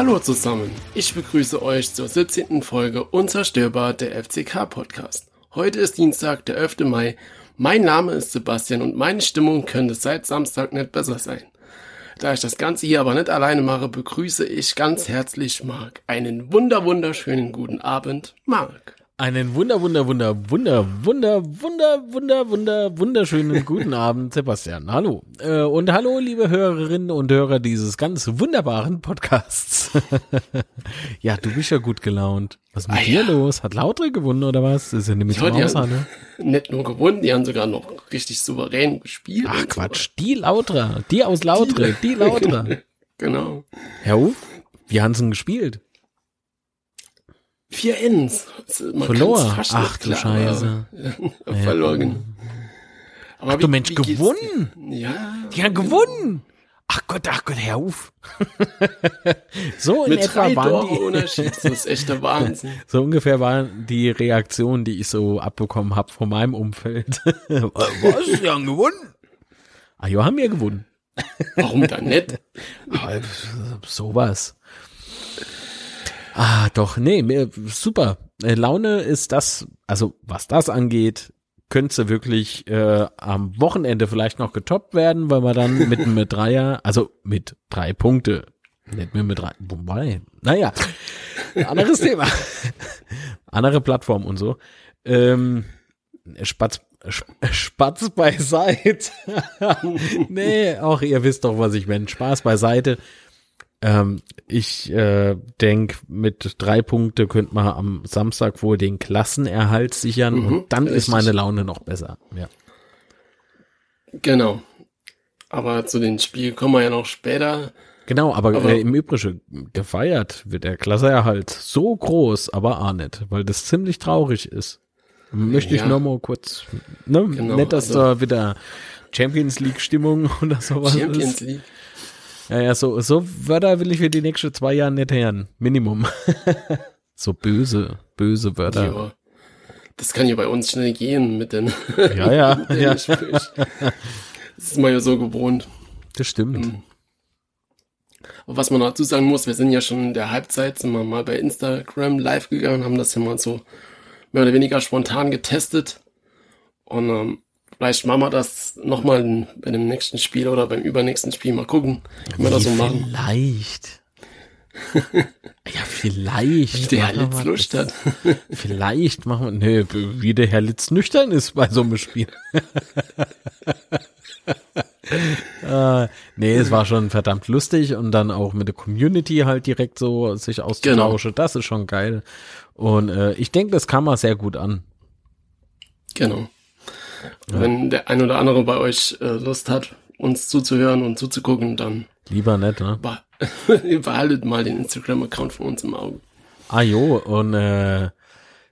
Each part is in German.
Hallo zusammen, ich begrüße euch zur 17. Folge Unzerstörbar der FCK Podcast. Heute ist Dienstag, der 11. Mai. Mein Name ist Sebastian und meine Stimmung könnte seit Samstag nicht besser sein. Da ich das Ganze hier aber nicht alleine mache, begrüße ich ganz herzlich Marc. Einen wunder wunderschönen guten Abend, Marc. Einen wunder, wunder, wunder, wunder, wunder, wunder, wunder, wunder, wunderschönen guten Abend, Sebastian. Hallo. Äh, und hallo, liebe Hörerinnen und Hörer dieses ganz wunderbaren Podcasts. ja, du bist ja gut gelaunt. Was ist mit ah, dir ja. los? Hat Lautre gewonnen oder was? Das ist ja nämlich ja, die haben Nicht nur gewonnen, die haben sogar noch richtig souverän gespielt. Ach Quatsch, so. die Lautre, die aus Lautre, die, die Lautre. genau. Herr Uf, wie haben sie denn gespielt? Vier Ins. Man Verloren. Ach du Scheiße. Verloren. Aber Ach wie, du Mensch, gewonnen? Ja. Die haben gewonnen. Ach Gott, ach Gott, Herr Uf. so in Mit etwa drei waren die, Unterschied, das ist echt der Wahnsinn. so ungefähr waren die Reaktionen, die ich so abbekommen habe von meinem Umfeld. Was? Die haben gewonnen? Ah, ja, haben wir gewonnen. Warum dann nicht? sowas. Ah, doch, nee, super. Äh, Laune ist das, also was das angeht, könnte wirklich äh, am Wochenende vielleicht noch getoppt werden, weil wir dann mit einem Dreier, also mit drei Punkte, nicht mehr mit drei, wobei, naja, anderes Thema, andere Plattform und so. Ähm, Spatz, Spatz beiseite. nee, auch ihr wisst doch, was ich meine. Spaß beiseite. Ähm, ich äh, denke, mit drei Punkte könnte man am Samstag wohl den Klassenerhalt sichern mhm, und dann richtig. ist meine Laune noch besser. Ja. Genau. Aber zu den Spielen kommen wir ja noch später. Genau, aber, aber äh, im Übrigen gefeiert wird der Klassenerhalt so groß, aber auch nicht, weil das ziemlich traurig ist. Möchte ja. ich noch mal kurz, ne? Genau, nicht, dass also, da wieder Champions League Stimmung oder sowas Champions ist. League. Ja, ja, so, so Wörter will ich für die nächsten zwei Jahre nicht hören. Minimum. so böse, böse Wörter. Ja, das kann ja bei uns schnell gehen mit den. Ja, ja, den ja. Das ist man ja so gewohnt. Das stimmt. Mhm. Aber was man dazu sagen muss, wir sind ja schon in der Halbzeit, sind wir mal bei Instagram live gegangen, haben das ja mal so mehr oder weniger spontan getestet. Und ähm, Vielleicht machen wir das nochmal bei dem nächsten Spiel oder beim übernächsten Spiel. Mal gucken, wie wir das so machen. Vielleicht. ja, vielleicht. Wie der Herr Litz Lust hat. vielleicht machen wir, nö, wie der Herr Litz nüchtern ist bei so einem Spiel. äh, nee, es war schon verdammt lustig und dann auch mit der Community halt direkt so sich auszutauschen. Genau. Das ist schon geil. Und äh, ich denke, das kam mal sehr gut an. Genau. Ja. Wenn der ein oder andere bei euch äh, Lust hat, uns zuzuhören und zuzugucken, dann lieber nett, ne? behaltet mal den Instagram-Account von uns im Auge. Ah jo, und äh,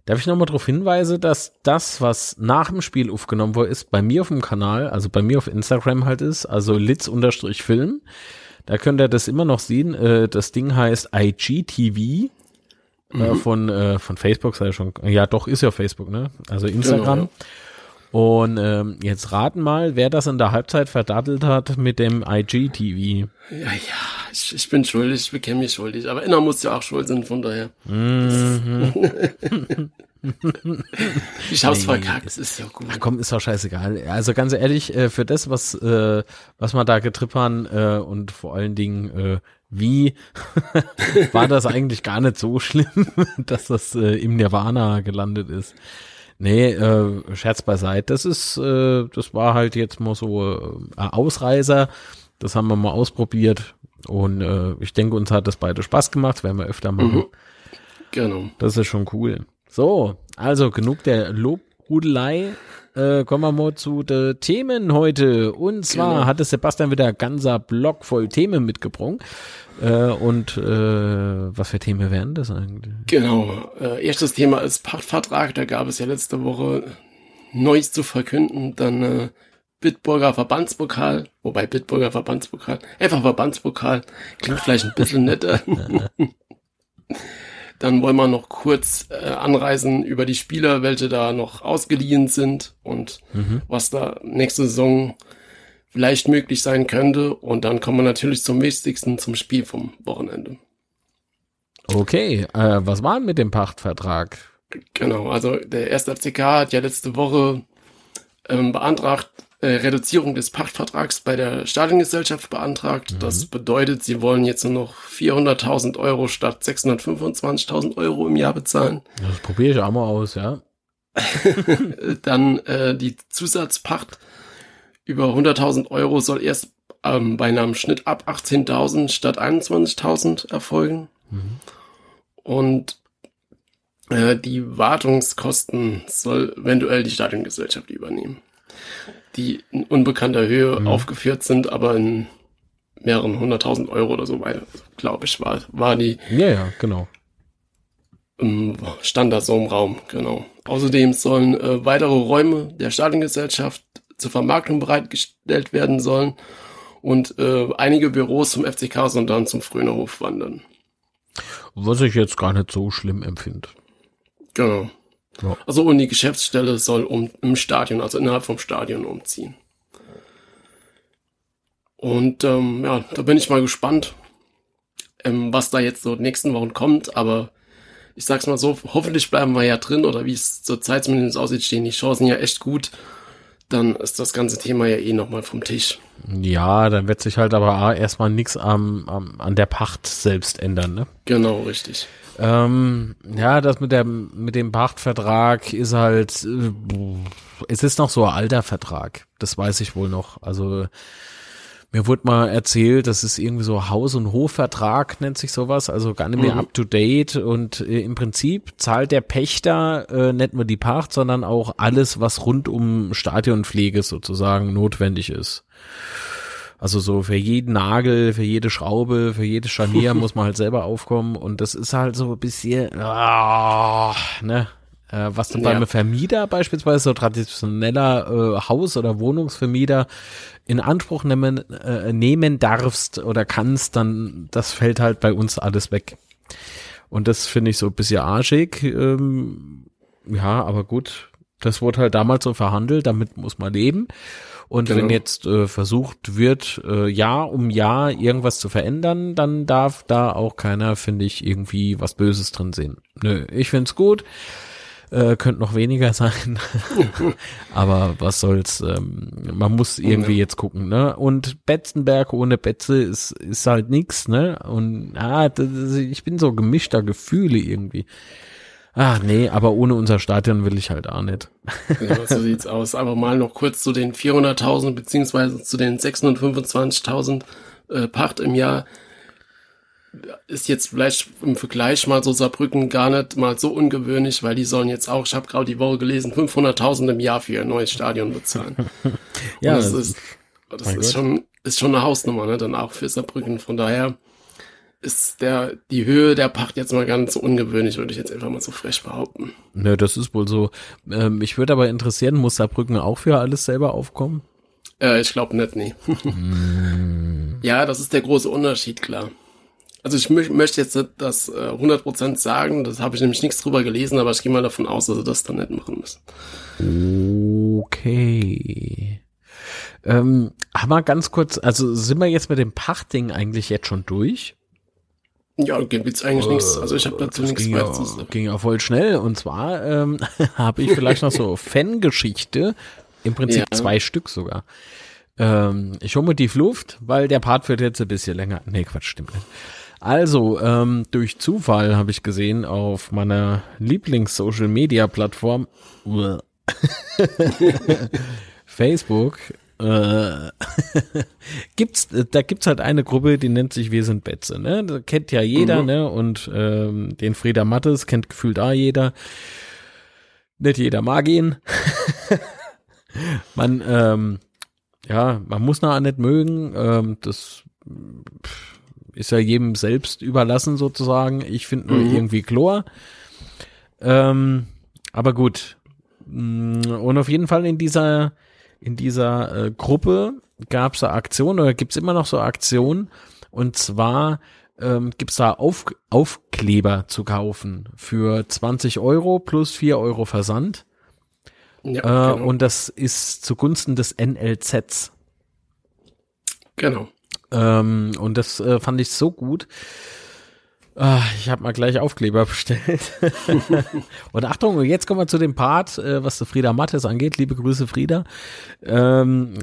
darf ich nochmal darauf hinweisen, dass das, was nach dem Spiel aufgenommen wurde, ist, bei mir auf dem Kanal, also bei mir auf Instagram halt ist, also litz-film. Da könnt ihr das immer noch sehen. Äh, das Ding heißt IGTV. Äh, mhm. Äh, von, äh, von Facebook sei schon. Ja, doch, ist ja Facebook, ne? Also Instagram. Genau, ja. Und ähm, jetzt raten mal, wer das in der Halbzeit verdattelt hat mit dem IGTV. Ja, ja, ich, ich bin schuldig, ich bekenne mich schuldig. Aber Inner muss ja auch schuld sein, von daher. Mhm. ich hab's nee, verkackt, es ist ja gut. Ach komm, ist doch scheißegal. Also ganz ehrlich, äh, für das, was, äh, was man da getrippern äh, und vor allen Dingen äh, wie war das eigentlich gar nicht so schlimm, dass das äh, im Nirvana gelandet ist. Nee, äh, Scherz beiseite. Das ist, äh, das war halt jetzt mal so äh, Ausreißer. Das haben wir mal ausprobiert. Und äh, ich denke, uns hat das beide Spaß gemacht. werden wir öfter machen. Mhm. Genau. Das ist schon cool. So, also genug der Lobhudelei. Äh, kommen wir mal zu den Themen heute. Und zwar genau. hatte Sebastian wieder ganzer Block voll Themen mitgebracht. Äh, und äh, was für Themen wären das eigentlich? Genau. Äh, erstes Thema ist Pachtvertrag. Da gab es ja letzte Woche Neues zu verkünden. Dann äh, Bitburger Verbandspokal. Wobei Bitburger Verbandspokal. Einfach Verbandspokal. Klingt vielleicht ein bisschen netter. Dann wollen wir noch kurz äh, anreisen über die Spieler, welche da noch ausgeliehen sind und mhm. was da nächste Saison vielleicht möglich sein könnte. Und dann kommen wir natürlich zum wichtigsten, zum Spiel vom Wochenende. Okay, äh, was war denn mit dem Pachtvertrag? Genau, also der erste FCK hat ja letzte Woche ähm, beantragt, äh, Reduzierung des Pachtvertrags bei der Stadiongesellschaft beantragt. Mhm. Das bedeutet, sie wollen jetzt nur noch 400.000 Euro statt 625.000 Euro im Jahr bezahlen. Das probiere ich auch mal aus, ja. Dann äh, die Zusatzpacht über 100.000 Euro soll erst ähm, bei einem Schnitt ab 18.000 statt 21.000 erfolgen. Mhm. Und äh, die Wartungskosten soll eventuell die Stadiongesellschaft übernehmen. Die in unbekannter Höhe mhm. aufgeführt sind, aber in mehreren hunderttausend Euro oder so weiter, glaube ich, war, war die. Ja, ja, genau. Stand das so im Raum, genau. Außerdem sollen äh, weitere Räume der Stadiongesellschaft zur Vermarktung bereitgestellt werden sollen und äh, einige Büros zum FCK sollen dann zum Frönerhof wandern. Was ich jetzt gar nicht so schlimm empfinde. Genau. Ja. Also und die Geschäftsstelle soll um, im Stadion, also innerhalb vom Stadion umziehen. Und ähm, ja, da bin ich mal gespannt, ähm, was da jetzt so nächsten Wochen kommt. Aber ich sag's mal so, hoffentlich bleiben wir ja drin oder wie es zur Zeit zumindest aussieht, stehen die Chancen ja echt gut. Dann ist das ganze Thema ja eh nochmal vom Tisch. Ja, dann wird sich halt aber erstmal nichts am, am, an der Pacht selbst ändern, ne? Genau, richtig. Ähm, ja, das mit der mit dem Pachtvertrag ist halt, äh, es ist noch so ein alter Vertrag. Das weiß ich wohl noch. Also mir wurde mal erzählt, das ist irgendwie so Haus- und Hofvertrag, nennt sich sowas, also gar nicht mehr mhm. up to date und äh, im Prinzip zahlt der Pächter äh, nicht nur die Pacht, sondern auch alles, was rund um Stadionpflege sozusagen notwendig ist. Also so für jeden Nagel, für jede Schraube, für jedes Scharnier muss man halt selber aufkommen und das ist halt so ein bisschen, oh, ne, was du ja. beim Vermieter beispielsweise, so traditioneller äh, Haus- oder Wohnungsvermieter in Anspruch nehmen, äh, nehmen darfst oder kannst, dann das fällt halt bei uns alles weg. Und das finde ich so ein bisschen arschig. Ähm, ja, aber gut, das wurde halt damals so verhandelt, damit muss man leben. Und genau. wenn jetzt äh, versucht wird, äh, Jahr um Jahr irgendwas zu verändern, dann darf da auch keiner, finde ich, irgendwie was Böses drin sehen. Nö, ich find's gut. Äh, könnte noch weniger sein. Aber was soll's, ähm, man muss irgendwie ja. jetzt gucken, ne? Und Betzenberg ohne Betze ist, ist halt nix, ne? Und ah, das, ich bin so gemischter Gefühle irgendwie. Ah, nee, aber ohne unser Stadion will ich halt auch nicht. ja, so sieht's aus. Aber mal noch kurz zu den 400.000 beziehungsweise zu den 625.000 äh, Pacht im Jahr. Ist jetzt vielleicht im Vergleich mal so Saarbrücken gar nicht mal so ungewöhnlich, weil die sollen jetzt auch, ich habe gerade die Woche gelesen, 500.000 im Jahr für ihr neues Stadion bezahlen. ja, Und das ist, das ist schon, ist schon eine Hausnummer, ne, dann auch für Saarbrücken. Von daher, ist der, die Höhe der Pacht jetzt mal ganz ungewöhnlich, würde ich jetzt einfach mal so frech behaupten. Nö, das ist wohl so. Ähm, mich würde aber interessieren, muss Saarbrücken auch für alles selber aufkommen? Äh, ich glaube nicht, nee. mm. Ja, das ist der große Unterschied, klar. Also ich mö möchte jetzt nicht das äh, 100% sagen, das habe ich nämlich nichts drüber gelesen, aber ich gehe mal davon aus, dass sie das dann nicht machen müssen. Okay. Ähm, haben wir ganz kurz, also sind wir jetzt mit dem Pachtding eigentlich jetzt schon durch? Ja, gibt's eigentlich äh, nichts. Also ich habe dazu nichts ging ja, ging ja voll schnell. Und zwar ähm, habe ich vielleicht noch so Fangeschichte, im Prinzip ja. zwei Stück sogar. Ähm, ich hole mir die Luft, weil der Part wird jetzt ein bisschen länger. Nee, Quatsch, stimmt nicht. Also, ähm, durch Zufall habe ich gesehen auf meiner Lieblings-Social-Media-Plattform Facebook äh, gibt's, da gibt's halt eine Gruppe, die nennt sich Wir sind Betze, ne? Das kennt ja jeder, mhm. ne? Und ähm, den Frieda Mattes kennt gefühlt da jeder. Nicht jeder mag ihn. man, ähm, ja, man muss noch nicht mögen. Ähm, das ist ja jedem selbst überlassen sozusagen. Ich finde nur mhm. irgendwie Chlor. Ähm, aber gut. Mm, und auf jeden Fall in dieser in dieser äh, Gruppe gab es eine Aktion oder gibt es immer noch so Aktionen und zwar ähm, gibt es da Auf Aufkleber zu kaufen für 20 Euro plus 4 Euro Versand. Ja, äh, genau. Und das ist zugunsten des NLZs. Genau. Ähm, und das äh, fand ich so gut. Ah, ich habe mal gleich Aufkleber bestellt. und Achtung, jetzt kommen wir zu dem Part, äh, was Frieda Mattes angeht. Liebe Grüße, Frieda. Ähm,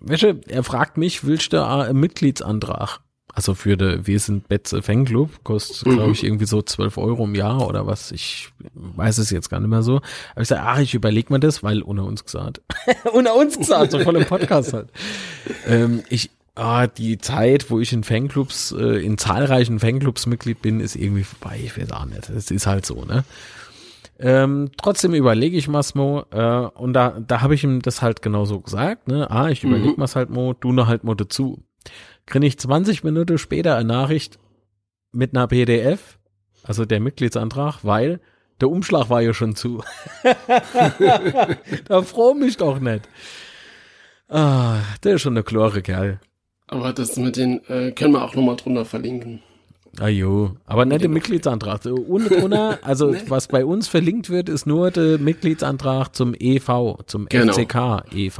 Wäsche, er fragt mich, willst du einen Mitgliedsantrag? Also für de, wir sind Betze Fanclub, kostet, mhm. glaube ich, irgendwie so 12 Euro im Jahr oder was. Ich weiß es jetzt gar nicht mehr so. Aber ich sage, ach, ich überleg mir das, weil unter uns gesagt. unter uns gesagt, so voll im Podcast halt. ähm, ich, ah, die Zeit, wo ich in Fanclubs, äh, in zahlreichen Fanclubs Mitglied bin, ist irgendwie vorbei. Ich weiß auch nicht. Es ist halt so, ne? Ähm, trotzdem überlege ich mal's Mo, äh, und da, da habe ich ihm das halt genauso gesagt, ne? Ah, ich überlege mhm. halt Mo, du noch halt Mo dazu. Kriege ich 20 Minuten später eine Nachricht mit einer PDF, also der Mitgliedsantrag, weil der Umschlag war ja schon zu. da froh mich doch nicht. Ah, der ist schon eine klare Kerl. Aber das mit den äh, können wir auch nochmal drunter verlinken. Ah jo, aber nicht der Mitgliedsantrag. Unten drunter, also nee. was bei uns verlinkt wird, ist nur der Mitgliedsantrag zum EV, zum genau. FCK EV.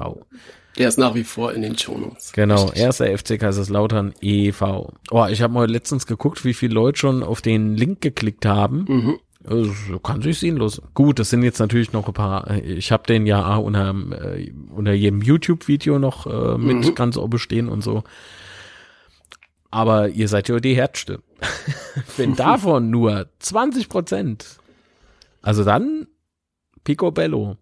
Der ist nach wie vor in den Shownotes. Genau, Richtig. erster FCK ist es Lautern e.V. Oh, ich habe mal letztens geguckt, wie viele Leute schon auf den Link geklickt haben. Mhm. Also, kann sich sehen los. Gut, das sind jetzt natürlich noch ein paar. Äh, ich habe den ja unter, äh, unter jedem YouTube-Video noch äh, mit mhm. ganz oben stehen und so. Aber ihr seid ja die Herzste. Wenn davon nur 20 Prozent, also dann Picobello.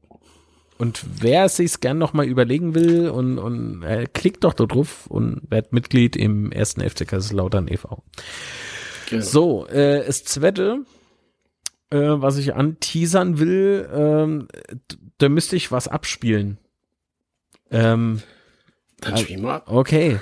Und wer sich's gern noch mal überlegen will und, und äh, klickt doch da drauf und wird Mitglied im ersten FC Kaiserslautern e.V. Genau. So, äh, das zweite, äh, was ich anteasern will, ähm, da müsste ich was abspielen. Ähm, Dann spielen wir ab. Okay.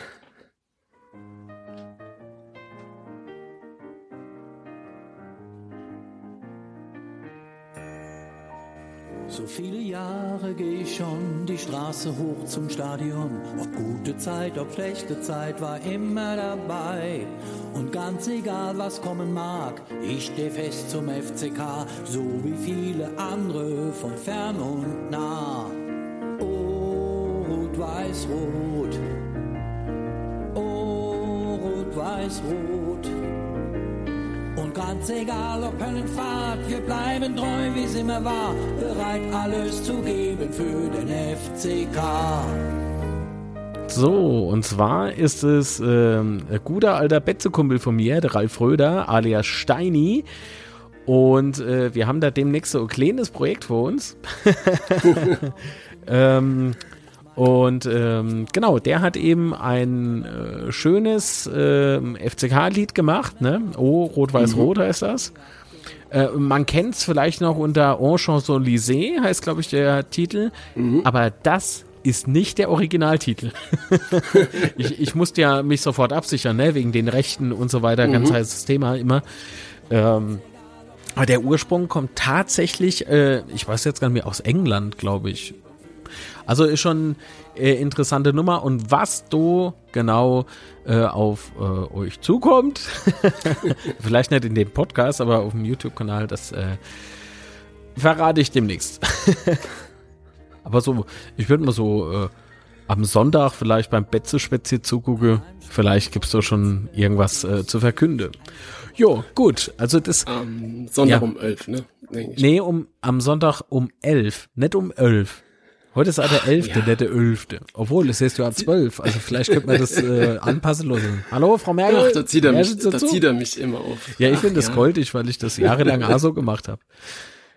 So viele Jahre gehe ich schon die Straße hoch zum Stadion. Ob gute Zeit, ob schlechte Zeit, war immer dabei. Und ganz egal, was kommen mag, ich stehe fest zum FCK, so wie viele andere von fern und nah. Oh, rot, weiß, rot. Oh, rot, weiß, rot. Und ganz egal ob Höllenfahrt, wir bleiben treu, wie es immer war, bereit alles zu geben für den FCK. So, und zwar ist es ähm, ein guter alter Betzekumpel von mir, der Ralf Röder, alias Steini. Und äh, wir haben da demnächst so ein kleines Projekt vor uns. ähm, und ähm, genau, der hat eben ein äh, schönes äh, FCK-Lied gemacht, ne? Oh, Rot-Weiß-Rot mhm. heißt das. Äh, man kennt es vielleicht noch unter En Chanson Lysée, heißt glaube ich der Titel. Mhm. Aber das ist nicht der Originaltitel. ich, ich musste ja mich sofort absichern, ne? wegen den Rechten und so weiter, mhm. ganz heißes Thema immer. Ähm, aber der Ursprung kommt tatsächlich, äh, ich weiß jetzt gar nicht mehr, aus England, glaube ich. Also ist schon äh, interessante Nummer und was du genau äh, auf äh, euch zukommt, vielleicht nicht in dem Podcast, aber auf dem YouTube-Kanal, das äh, verrate ich demnächst. aber so, ich würde mal so äh, am Sonntag vielleicht beim Betze-Spätzle zugucken. Vielleicht gibt es da schon irgendwas äh, zu verkünden. Jo, gut. Also das. Am Sonntag ja. um elf, ne? Nee, um, am Sonntag um elf, nicht um elf. Heute ist der 11., ja. nicht der 11. Obwohl, es ist ja 12. Also vielleicht könnte man das äh, anpassen lassen. Hallo, Frau Merkel? Ach, da zieht er, mich, da zieht er mich immer auf. Ja, ich finde das ja. goldig, weil ich das jahrelang auch so gemacht habe.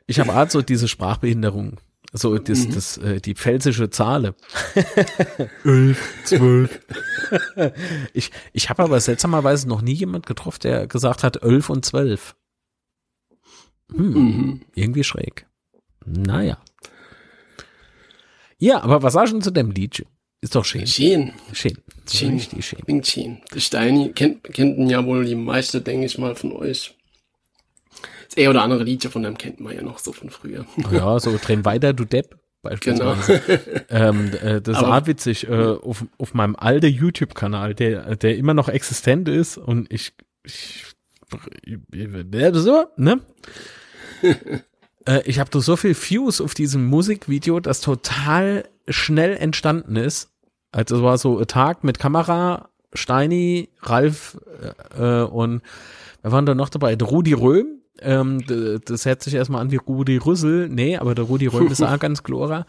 Ich habe auch so diese Sprachbehinderung. So das, mhm. das, äh, die pfälzische Zahle. 11, 12. ich ich habe aber seltsamerweise noch nie jemand getroffen, der gesagt hat 11 und 12. Hm, mhm. Irgendwie schräg. Naja. Ja, aber was sagst du zu dem Lied? Ist doch schön. Schön. Schön. Schön. Richtig schön. Klingt schön. Der Steini kennt, kennt ja wohl die meiste, denke ich mal, von euch. Das eher oder andere Liedchen von dem kennt man ja noch so von früher. Ja, so drehen weiter, du Depp. Beispielsweise. Genau. ähm, äh, das Aber, war witzig. Äh, auf, auf meinem alten YouTube-Kanal, der, der immer noch existent ist und ich, ich, so, ne? Äh, ich habe so viel Views auf diesem Musikvideo, das total schnell entstanden ist. Also es war so ein Tag mit Kamera Steini, Ralf äh, und wir waren da noch dabei, der Rudi Röhm. Ähm, das hört sich erstmal an wie Rudi Rüssel. Nee, aber der Rudi Röhm ist auch ganz Glora.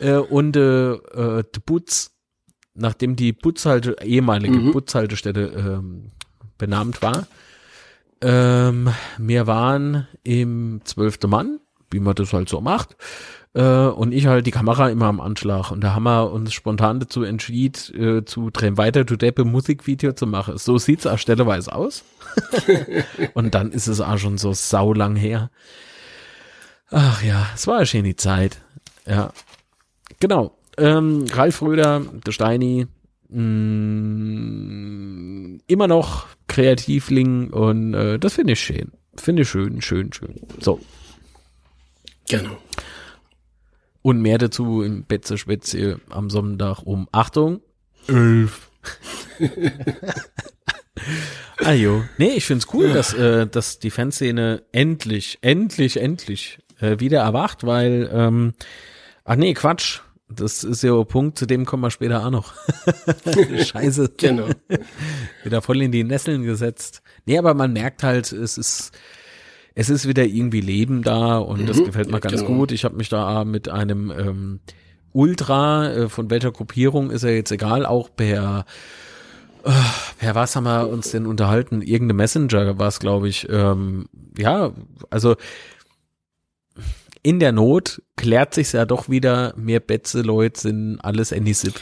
Äh, und äh, äh, der Butz, nachdem die Butzhalte, ehemalige mhm. Butzhaltestelle ähm, benannt war. Ähm, wir waren im zwölfte Mann, wie man das halt so macht. Äh, und ich halt die Kamera immer am Anschlag. Und da haben wir uns spontan dazu entschieden, äh, zu Drehen weiter du Deppe Musikvideo zu machen. So sieht's auch stelleweise aus. und dann ist es auch schon so saulang her. Ach ja, es war ja schön die Zeit. Ja. Genau. Ähm, Ralf Röder, der Steini, mh, mm, immer noch Kreativling und äh, das finde ich schön. Finde ich schön, schön, schön. So. Genau. Und mehr dazu im Betze Spätzle am Sonntag um Achtung, elf. Ajo. Nee, ich find's cool, dass, äh, dass die Fanszene endlich, endlich, endlich äh, wieder erwacht, weil, ähm, ach nee, Quatsch. Das ist ja ein Punkt, zu dem kommen wir später auch noch. Scheiße. genau. wieder voll in die Nesseln gesetzt. Nee, aber man merkt halt, es ist, es ist wieder irgendwie Leben da und mhm, das gefällt mir ganz genau. gut. Ich habe mich da mit einem ähm, Ultra, äh, von welcher Gruppierung ist ja jetzt egal, auch per äh, per was haben wir uns denn unterhalten? Irgendeine Messenger war es, glaube ich. Ähm, ja, also in der Not klärt sich ja doch wieder, mehr Betze Leute sind alles Anisip.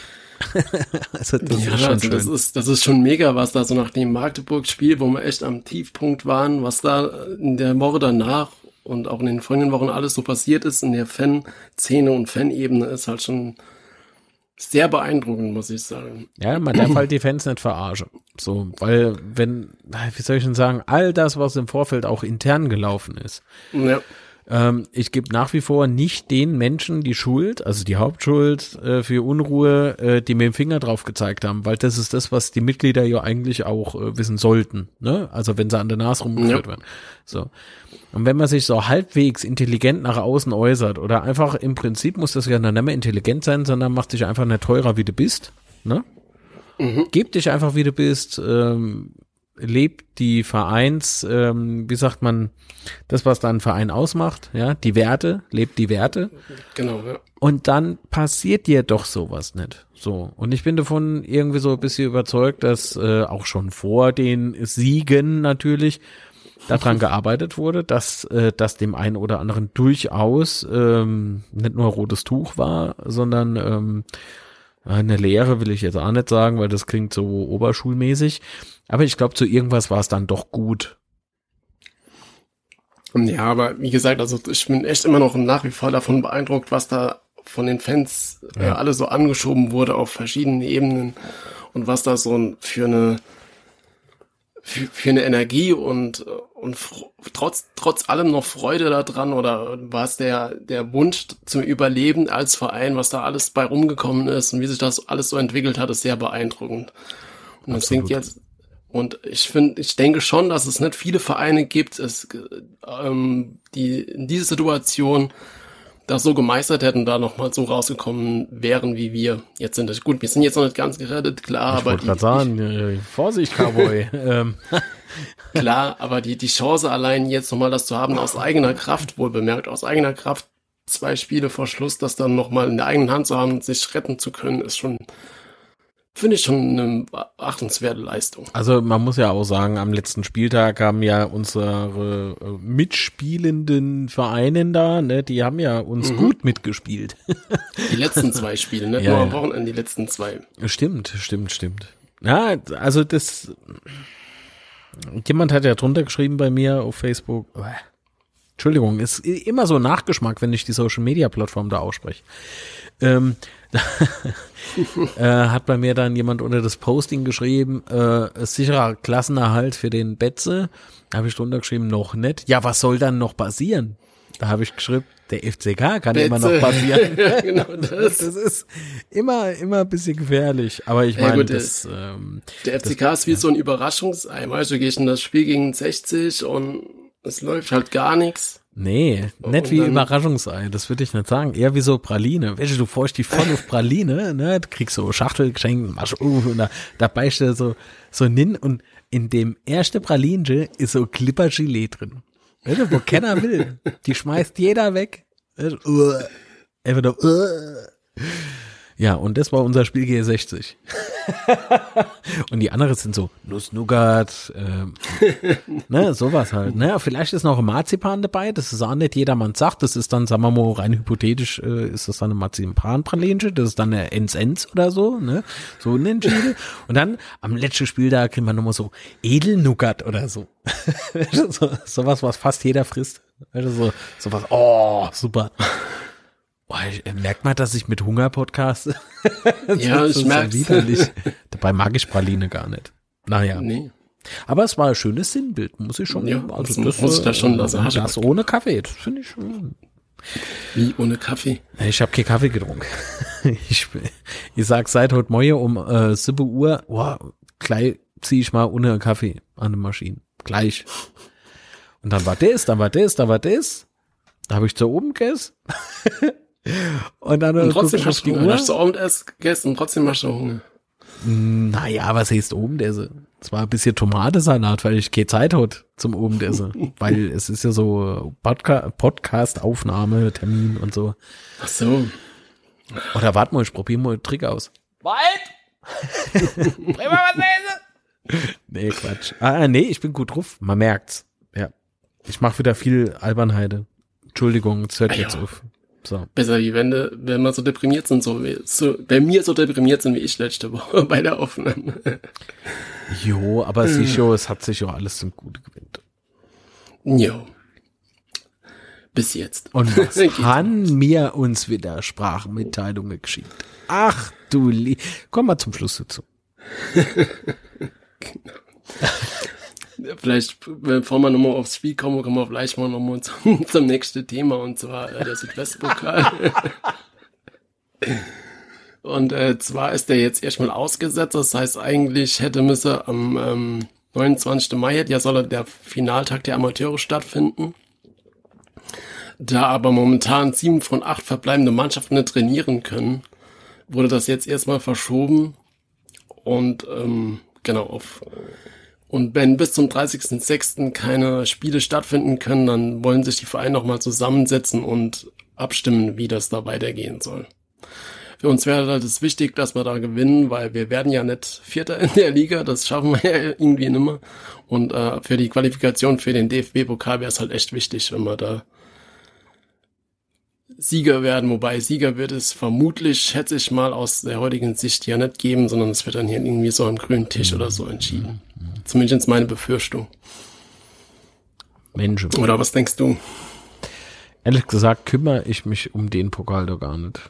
also das ja, ist schon also das ist, das ist schon mega, was da so nach dem Magdeburg-Spiel, wo wir echt am Tiefpunkt waren, was da in der Woche danach und auch in den folgenden Wochen alles so passiert ist in der Fan-Szene und Fan-Ebene ist halt schon sehr beeindruckend, muss ich sagen. Ja, man darf halt die Fans nicht verarschen. So, weil wenn, wie soll ich denn sagen, all das, was im Vorfeld auch intern gelaufen ist, ja. Ähm, ich gebe nach wie vor nicht den Menschen die Schuld, also die Hauptschuld äh, für Unruhe, äh, die mir den Finger drauf gezeigt haben, weil das ist das, was die Mitglieder ja eigentlich auch äh, wissen sollten. Ne? Also wenn sie an der Nase rumgeführt ja. werden. So. Und wenn man sich so halbwegs intelligent nach außen äußert oder einfach im Prinzip muss das ja dann nicht mehr intelligent sein, sondern macht dich einfach nicht teurer, wie du bist. Ne? Mhm. Gib dich einfach, wie du bist. Ähm, lebt die Vereins, ähm, wie sagt man, das, was da ein Verein ausmacht, ja, die Werte, lebt die Werte. Genau, ja. Und dann passiert dir doch sowas nicht. So. Und ich bin davon irgendwie so ein bisschen überzeugt, dass äh, auch schon vor den Siegen natürlich daran gearbeitet wurde, dass äh, das dem einen oder anderen durchaus ähm, nicht nur rotes Tuch war, sondern ähm, eine Lehre will ich jetzt auch nicht sagen, weil das klingt so oberschulmäßig. Aber ich glaube, zu irgendwas war es dann doch gut. Ja, aber wie gesagt, also ich bin echt immer noch nach wie vor davon beeindruckt, was da von den Fans äh, ja. äh, alle so angeschoben wurde auf verschiedenen Ebenen und was da so für eine für, für eine Energie und und trotz trotz allem noch Freude daran oder was der der Wunsch zum Überleben als Verein, was da alles bei rumgekommen ist und wie sich das alles so entwickelt hat, ist sehr beeindruckend. Und das klingt jetzt und ich finde, ich denke schon, dass es nicht viele Vereine gibt, es, ähm, die in dieser Situation das so gemeistert hätten, da nochmal so rausgekommen wären, wie wir jetzt sind. Gut, wir sind jetzt noch nicht ganz gerettet, klar, ich aber. Ich wollte sagen, äh, Vorsicht, Cowboy. ähm. Klar, aber die, die Chance allein jetzt nochmal das zu haben, aus eigener Kraft, wohl bemerkt, aus eigener Kraft zwei Spiele vor Schluss, das dann nochmal in der eigenen Hand zu haben, sich retten zu können, ist schon Finde ich schon eine achtenswerte Leistung. Also man muss ja auch sagen, am letzten Spieltag haben ja unsere äh, mitspielenden Vereinen da, ne, die haben ja uns mhm. gut mitgespielt. Die letzten zwei Spiele, nicht ja, nur am Wochenende, die letzten zwei. Stimmt, stimmt, stimmt. Ja, also das, jemand hat ja drunter geschrieben bei mir auf Facebook, Entschuldigung, ist immer so Nachgeschmack, wenn ich die Social Media Plattform da ausspreche. Ähm, äh, hat bei mir dann jemand unter das Posting geschrieben, äh, sicherer Klassenerhalt für den Betze. Da habe ich drunter geschrieben, noch nicht. Ja, was soll dann noch passieren? Da habe ich geschrieben, der FCK kann Betze. immer noch passieren. ja, genau das. das ist immer, immer ein bisschen gefährlich. Aber ich meine, ja, das, ähm, der FCK das, ist wie ja. so ein Überraschungsei. Weißt du, gehst in das Spiel gegen 60 und es läuft halt gar nichts. Nee, nicht Und wie Überraschungsei, das würde ich nicht sagen. Eher wie so Praline. Weißt du, du freust dich voll auf Praline, ne? Du kriegst so Schachtel geschenkt, machst auf und da, da beißt du so, so nin und in dem erste Pralinche ist so Clipper Gilet drin. Weißt du, wo keiner will. Die schmeißt jeder weg. Weißt du, uah. Einfach nur, uah. Ja, und das war unser Spiel G60. und die anderen sind so Nuss-Nougat, ähm, ne, sowas halt. Ne, vielleicht ist noch ein Marzipan dabei, das ist auch nicht jedermann sagt, das ist dann, sagen wir mal, rein hypothetisch, äh, ist das dann eine Marzipan-Pralinche, das ist dann eine Ens-Ens oder so, ne, so ein Entschiede. Und dann am letzten Spiel da kriegen wir nochmal so Edelnougat oder so. So. Sowas, was fast jeder frisst. Du, so, sowas, oh, super. Boah, äh, merkt man, dass ich mit Hunger podcaste? Ja, Das ich ist merk's. widerlich. Dabei mag ich Praline gar nicht. Naja. Nee. Aber es war ein schönes Sinnbild, muss ich schon. Ja, das muss ich da schon lassen. Das, das ohne Kaffee, das finde ich schon. Wie ohne Kaffee. Ich habe keinen Kaffee getrunken. Ich, ich sag seit heute Morgen um äh, 7 Uhr, boah, gleich zieh ich mal ohne Kaffee an der Maschine. Gleich. Und dann war das, dann war das, dann war das. Da habe ich zu oben gegessen. Und dann Und äh, trotzdem hast du die Hunger. Hast du Abendessen gegessen trotzdem hast du Hunger. Naja, was heißt Obendessen? Es war ein bisschen Tomatensalat, weil ich keine Zeit hatte zum Obendessen. weil es ist ja so Podca Podcast-Aufnahme, Termin und so. Ach so. Oder warte mal, ich probiere mal einen Trick aus. Nee, Quatsch. Ah, nee, ich bin gut drauf. Man merkt's. Ja. Ich mache wieder viel Albernheide. Entschuldigung, es hört Ah, jetzt ja. auf. So. Besser wie wenn, wenn wir so deprimiert sind, so wie, so, bei mir so deprimiert sind wie ich letzte Woche bei der Aufnahme. Jo, aber Hm. sicher, es hat sich ja alles zum Gute gewinnt. Jo. Bis jetzt. Und was haben mir uns wieder Sprachmitteilungen geschickt? Ach du Lie Komm mal zum Schluss dazu. Vielleicht, bevor wir nochmal aufs Spiel kommen, kommen wir vielleicht mal nochmal zum, zum nächsten Thema und zwar äh, der Südwestpokal. und äh, zwar ist der jetzt erstmal ausgesetzt, das heißt eigentlich hätte müsse am ähm, 29. Mai ja soll der Finaltag der Amateure stattfinden. Da aber momentan sieben von acht verbleibende Mannschaften nicht trainieren können, wurde das jetzt erstmal verschoben und ähm, genau auf und wenn bis zum 30.06. keine Spiele stattfinden können, dann wollen sich die Vereine nochmal zusammensetzen und abstimmen, wie das da weitergehen soll. Für uns wäre halt es wichtig, dass wir da gewinnen, weil wir werden ja nicht Vierter in der Liga, das schaffen wir ja irgendwie nimmer. Und äh, für die Qualifikation für den DFB-Pokal wäre es halt echt wichtig, wenn wir da Sieger werden, wobei Sieger wird es vermutlich, schätze ich mal, aus der heutigen Sicht ja nicht geben, sondern es wird dann hier irgendwie so am grünen Tisch oder so entschieden. Zumindest meine Befürchtung. Mensch. Oder was denkst du? Ehrlich gesagt kümmere ich mich um den Pokal doch gar nicht.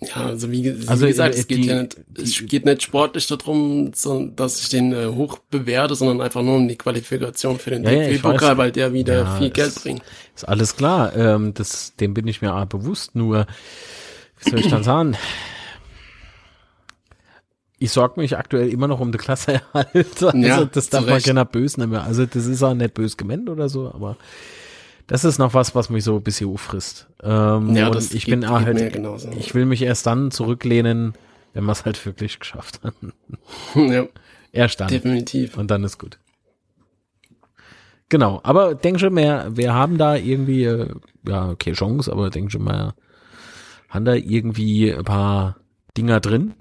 Ja, also wie, wie Also, gesagt, äh, es geht die- ja nicht, es geht nicht sportlich darum, dass ich den äh, hoch bewerte, sondern einfach nur um die Qualifikation für den Ja, ja, DFB-Pokal, weiß. weil der wieder Ja, viel Geld bringt. Ist alles klar. Ähm, das, dem bin ich mir auch bewusst. Nur, wie soll ich dann sagen? Ich sorge mich aktuell immer noch um die Klasseerhalt. Also, Ja, das darf man keiner böse nehmen. Also, das ist auch nicht böse gemeint oder so, aber das ist noch was, was mich so ein bisschen auffrisst. Ähm, Ja, und das ich geht- bin mir halt, ich will mich erst dann zurücklehnen, wenn wir es halt wirklich geschafft haben. ja, Erst dann. definitiv. Und dann ist gut. Genau, aber denk schon mehr, wir haben da irgendwie, äh, ja, okay, Chance, aber denk schon mal, haben da irgendwie ein paar Dinger drin.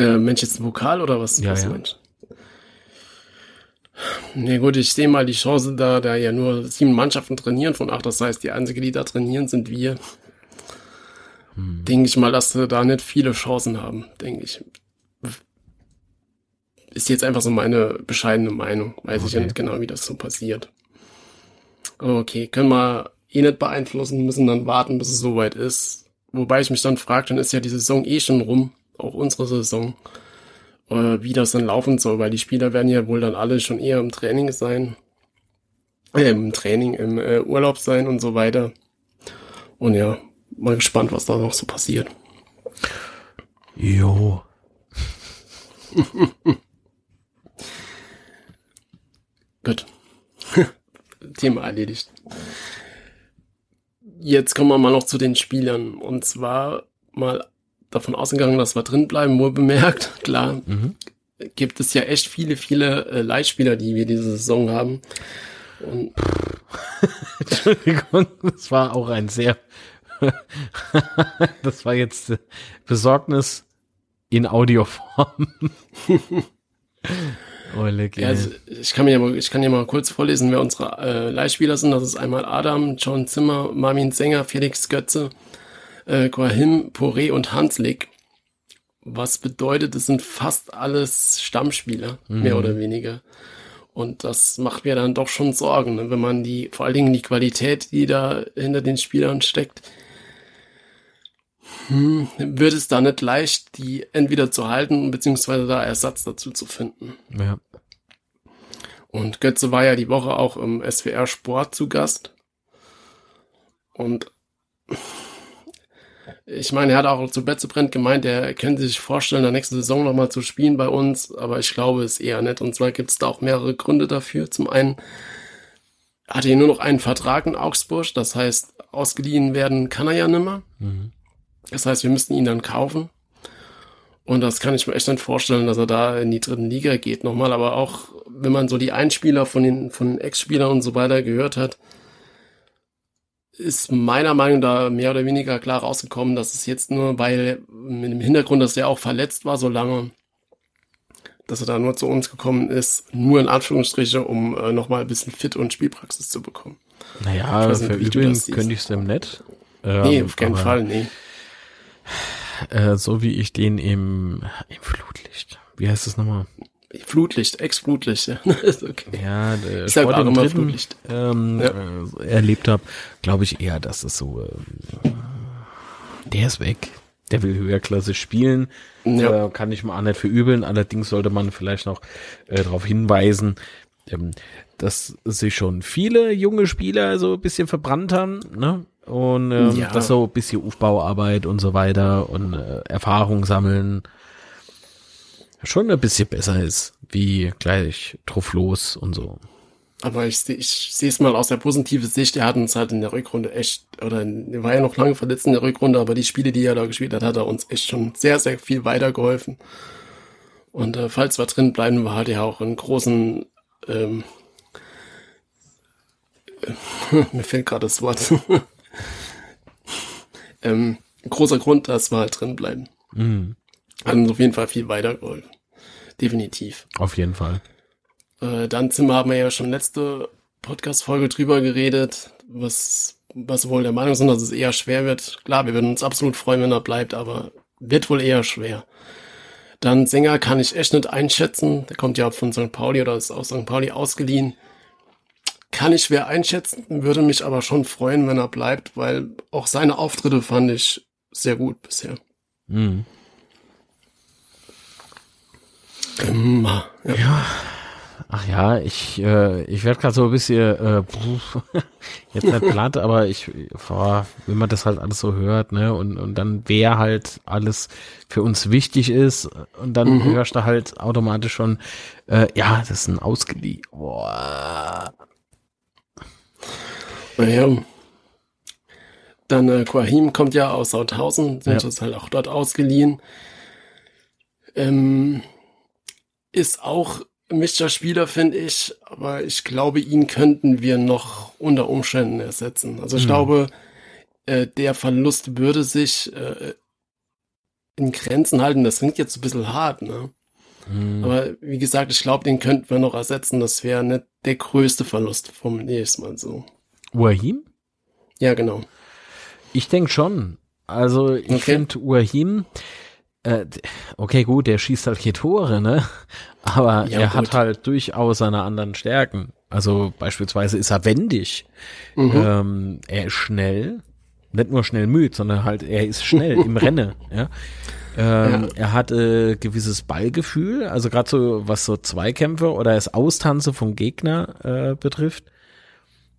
Äh, Mensch, jetzt ein Vokal oder was? Ja, was ja. Mensch? Nee, gut, ich sehe mal die Chance da, da ja nur sieben Mannschaften trainieren von acht. Das heißt, die einzige, die da trainieren, sind wir. Hm. Denke ich mal, dass wir da nicht viele Chancen haben, denke ich. Ist jetzt einfach so meine bescheidene Meinung. Weiß ich ja Okay. nicht genau, wie das so passiert. Okay, können wir eh nicht beeinflussen, müssen dann warten, bis es soweit ist. Wobei ich mich dann frage, dann ist ja die Saison eh schon rum, auch unsere Saison, äh, wie das dann laufen soll, weil die Spieler werden ja wohl dann alle schon eher im Training sein, äh, im Training, im äh, Urlaub sein und so weiter. Und ja, mal gespannt, was da noch so passiert. Jo. Gut. Thema erledigt. Jetzt kommen wir mal noch zu den Spielern. Und zwar mal davon ausgegangen, dass wir drin bleiben, nur bemerkt, klar, mhm. gibt es ja echt viele, viele äh, Leihspieler, die wir diese Saison haben. Und Entschuldigung, das war auch ein sehr, das war jetzt äh, Besorgnis in Audioform. oh, leck, ja, also ich kann mir ja mal, ich kann ja mal kurz vorlesen, wer unsere äh, Leihspieler sind. Das ist einmal Adam, John Zimmer, Marvin Sänger, Felix Götze, äh, Quahim, Poré und Hanslik. Was bedeutet, es sind fast alles Stammspieler, mhm. mehr oder weniger. Und das macht mir dann doch schon Sorgen, ne? wenn man die, vor allen Dingen die Qualität, die da hinter den Spielern steckt, hm, wird es da nicht leicht, die entweder zu halten, beziehungsweise da Ersatz dazu zu finden. Ja. Und Götze war ja die Woche auch im SWR Sport zu Gast. Und ich meine, er hat auch zu Betzebrand gemeint, er könnte sich vorstellen, der nächste Saison nochmal zu spielen bei uns, aber ich glaube es eher nicht. Und zwar gibt es da auch mehrere Gründe dafür. Zum einen hat er nur noch einen Vertrag in Augsburg, das heißt, ausgeliehen werden kann er ja nimmer. Mhm. Das heißt, wir müssten ihn dann kaufen. Und das kann ich mir echt nicht vorstellen, dass er da in die dritten Liga geht nochmal. Aber auch, wenn man so die Einspieler von den, von Ex-Spielern und so weiter gehört hat, ist meiner Meinung nach mehr oder weniger klar rausgekommen, dass es jetzt nur, weil mit dem Hintergrund, dass er auch verletzt war so lange, dass er da nur zu uns gekommen ist, nur in Anführungsstriche, um äh, nochmal ein bisschen fit und Spielpraxis zu bekommen. Naja, nicht, verübeln könnte ich es dem nicht. Ähm, nee, auf keinen Fall, nee. Äh, so wie ich den im, im Flutlicht, wie heißt das nochmal? Flutlicht, Ex-Flutlicht, ja. okay. Ja, der ich Sport im dritten, Flutlicht. Ähm, ja. äh, erlebt habe, glaube ich eher, dass es so, äh, der ist weg. Der will höherklasse spielen. Ja. Äh, kann ich mal auch nicht verübeln. Allerdings sollte man vielleicht noch äh, darauf hinweisen, ähm, dass sich schon viele junge Spieler so ein bisschen verbrannt haben, ne? Und ähm, ja. das so ein bisschen Aufbauarbeit und so weiter und äh, Erfahrung sammeln schon ein bisschen besser ist, wie gleich drauf los und so. Aber ich, ich sehe es mal aus der positiven Sicht. Er hat uns halt in der Rückrunde echt, oder er war ja noch lange verletzt in der Rückrunde, aber die Spiele, die er da gespielt hat, hat er uns echt schon sehr, sehr viel weitergeholfen. Und äh, falls wir drin bleiben, war halt ja auch einen großen, ähm, äh, mir fehlt gerade das Wort, ähm, großer Grund, dass wir halt drin bleiben. Mhm. Hat uns auf jeden Fall viel weitergeholfen. Definitiv. Auf jeden Fall. Äh, dann Zimmer haben wir ja schon letzte Podcast-Folge drüber geredet, was, was wohl der Meinung sind, dass es eher schwer wird. Klar, wir würden uns absolut freuen, wenn er bleibt, aber wird wohl eher schwer. Dann Sänger kann ich echt nicht einschätzen. Der kommt ja von St. Pauli oder ist aus St. Pauli ausgeliehen. Kann ich schwer einschätzen, würde mich aber schon freuen, wenn er bleibt, weil auch seine Auftritte fand ich sehr gut bisher. Mhm. Immer. Ja. ja. Ach ja, ich, äh, ich werde gerade so ein bisschen äh, jetzt nicht platt, aber ich, boah, wenn man das halt alles so hört, ne, und, und dann wer halt alles für uns wichtig ist, und dann mhm. hörst du halt automatisch schon, äh, ja, das ist ein Ausgeliehen. Boah. Naja. Dann äh, Quahim kommt ja aus Sauthausen, sind ja. das halt auch dort ausgeliehen. Ähm, ist auch Mischer Spieler, finde ich, aber ich glaube, ihn könnten wir noch unter Umständen ersetzen. Also ich mhm. glaube, äh, der Verlust würde sich äh, in Grenzen halten. Das klingt jetzt ein bisschen hart, ne? Mhm. Aber wie gesagt, ich glaube, den könnten wir noch ersetzen. Das wäre nicht der größte Verlust, ich es mal so. Wahim? Ja, genau. Ich denke schon. Also ich okay. finde Wahim, äh, okay, gut, der schießt halt hier Tore, ne? Aber ja, er gut. hat halt durchaus seine anderen Stärken. Also beispielsweise ist er wendig. Mhm. Ähm, er ist schnell. Nicht nur schnell müde, sondern halt, er ist schnell im Rennen, ja. Ähm, ja. Er hat äh, gewisses Ballgefühl, also gerade so, was so Zweikämpfe oder das Austanze vom Gegner äh, betrifft.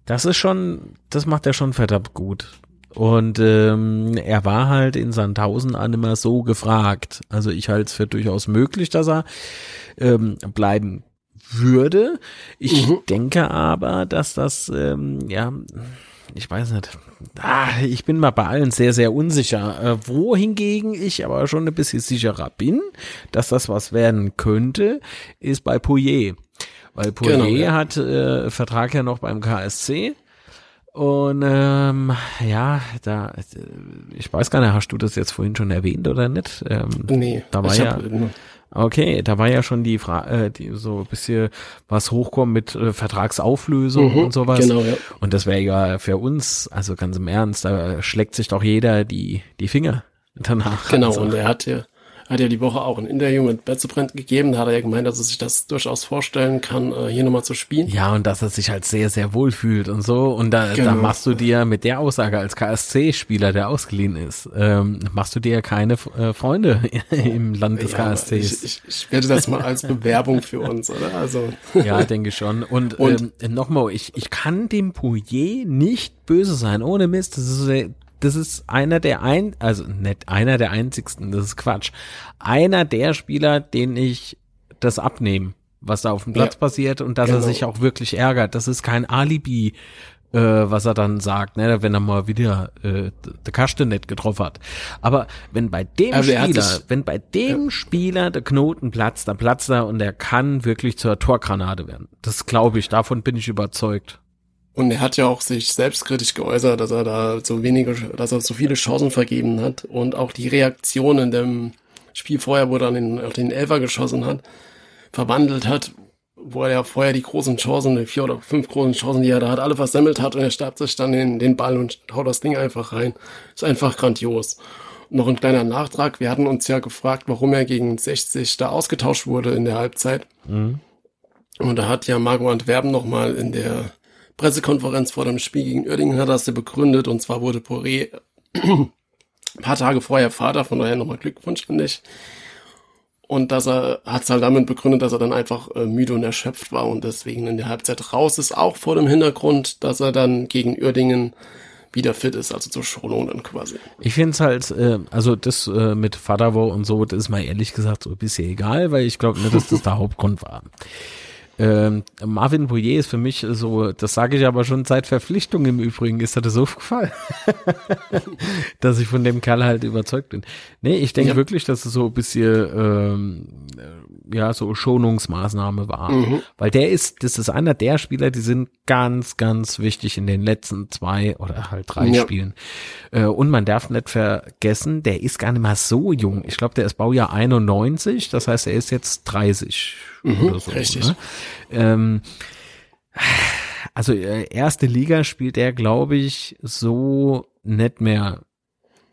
Das ist schon, das macht er schon verdammt gut. Und ähm, er war halt in Sandhausen an immer so gefragt. Also ich halte es für durchaus möglich, dass er ähm, bleiben würde. Ich mhm. denke aber, dass das, ähm, ja, ich weiß nicht. Ah, ich bin mal bei allen sehr, sehr unsicher. Äh, wohingegen ich aber schon ein bisschen sicherer bin, dass das was werden könnte, ist bei Pouillet. Weil Pouillet genau, ja. hat äh, Vertrag ja noch beim KSC. Und ähm, ja, da, ich weiß gar nicht, hast du das jetzt vorhin schon erwähnt oder nicht? Ähm, nee, da war ja, Okay, da war ja schon die Frage, äh, die so ein bisschen was hochkommt mit äh, Vertragsauflösung mhm, und sowas. Genau, ja. Und das wäre ja für uns, also ganz im Ernst, da schlägt sich doch jeder die, die Finger danach. Genau, also. und er hat ja, hat ja die Woche auch ein Interview mit Betzebrand gegeben. Da hat er ja gemeint, dass er sich das durchaus vorstellen kann, äh, hier nochmal zu spielen. Ja, und dass er sich halt sehr, sehr wohl fühlt und so. Und da, genau. da machst du dir mit der Aussage als KSC-Spieler, der ausgeliehen ist, ähm, machst du dir keine äh, Freunde im Land des ja, KSCs. Ich, ich, ich werde das mal als Bewerbung für uns, oder? Also. Ja, denke schon. Und, und ähm, nochmal, ich, ich kann dem Pouillet nicht böse sein, ohne Mist. Das ist das ist einer der ein, also nicht einer der einzigsten, das ist Quatsch. Einer der Spieler, den ich das abnehme, was da auf dem Platz ja, passiert und dass genau. er sich auch wirklich ärgert. Das ist kein Alibi, äh, was er dann sagt, ne, wenn er mal wieder äh, der Kaste nicht getroffen hat. Aber wenn bei dem also Spieler, sich, wenn bei dem ja. Spieler der Knoten platzt, dann platzt er und er kann wirklich zur Torgranate werden. Das glaube ich, davon bin ich überzeugt. Und er hat ja auch sich selbstkritisch geäußert, dass er da so wenige, dass er so viele Chancen vergeben hat und auch die Reaktion in dem Spiel vorher, wo er dann den, auf den Elfer geschossen hat, verwandelt hat, wo er ja vorher die großen Chancen, die vier oder fünf großen Chancen, die er da hat, alle versemmelt hat und er starb sich dann in den Ball und haut das Ding einfach rein. Ist einfach grandios. Und noch ein kleiner Nachtrag. Wir hatten uns ja gefragt, warum er gegen 60 da ausgetauscht wurde in der Halbzeit. Mhm. Und da hat ja Marco Antwerpen nochmal in der Pressekonferenz vor dem Spiel gegen Oerdingen hat das ja begründet und zwar wurde Poré ein paar Tage vorher Vater, von daher nochmal Glückwunsch an dich. Und dass er hat es halt damit begründet, dass er dann einfach äh, müde und erschöpft war und deswegen in der Halbzeit raus ist, auch vor dem Hintergrund, dass er dann gegen Uerdingen wieder fit ist, also zur Schonung dann quasi. Ich finde es halt, äh, also das äh, mit Vaterwo und so, das ist mal ehrlich gesagt so ein bisschen egal, weil ich glaube nicht, dass das der Hauptgrund war. Ähm, Marvin Boyer ist für mich so, das sage ich aber schon seit Verpflichtung im Übrigen, ist das so aufgefallen, dass ich von dem Kerl halt überzeugt bin. Nee, ich denke ja. wirklich, dass es so ein bisschen, ähm, ja, so Schonungsmaßnahme war. Mhm. Weil der ist, das ist einer der Spieler, die sind ganz, ganz wichtig in den letzten zwei oder halt drei ja. Spielen. Äh, und man darf nicht vergessen, der ist gar nicht mal so jung. Ich glaube, der ist Baujahr 91, das heißt, er ist jetzt 30 mhm, oder so. Richtig. Ne? Ähm, also äh, erste Liga spielt er, glaube ich, so nicht mehr.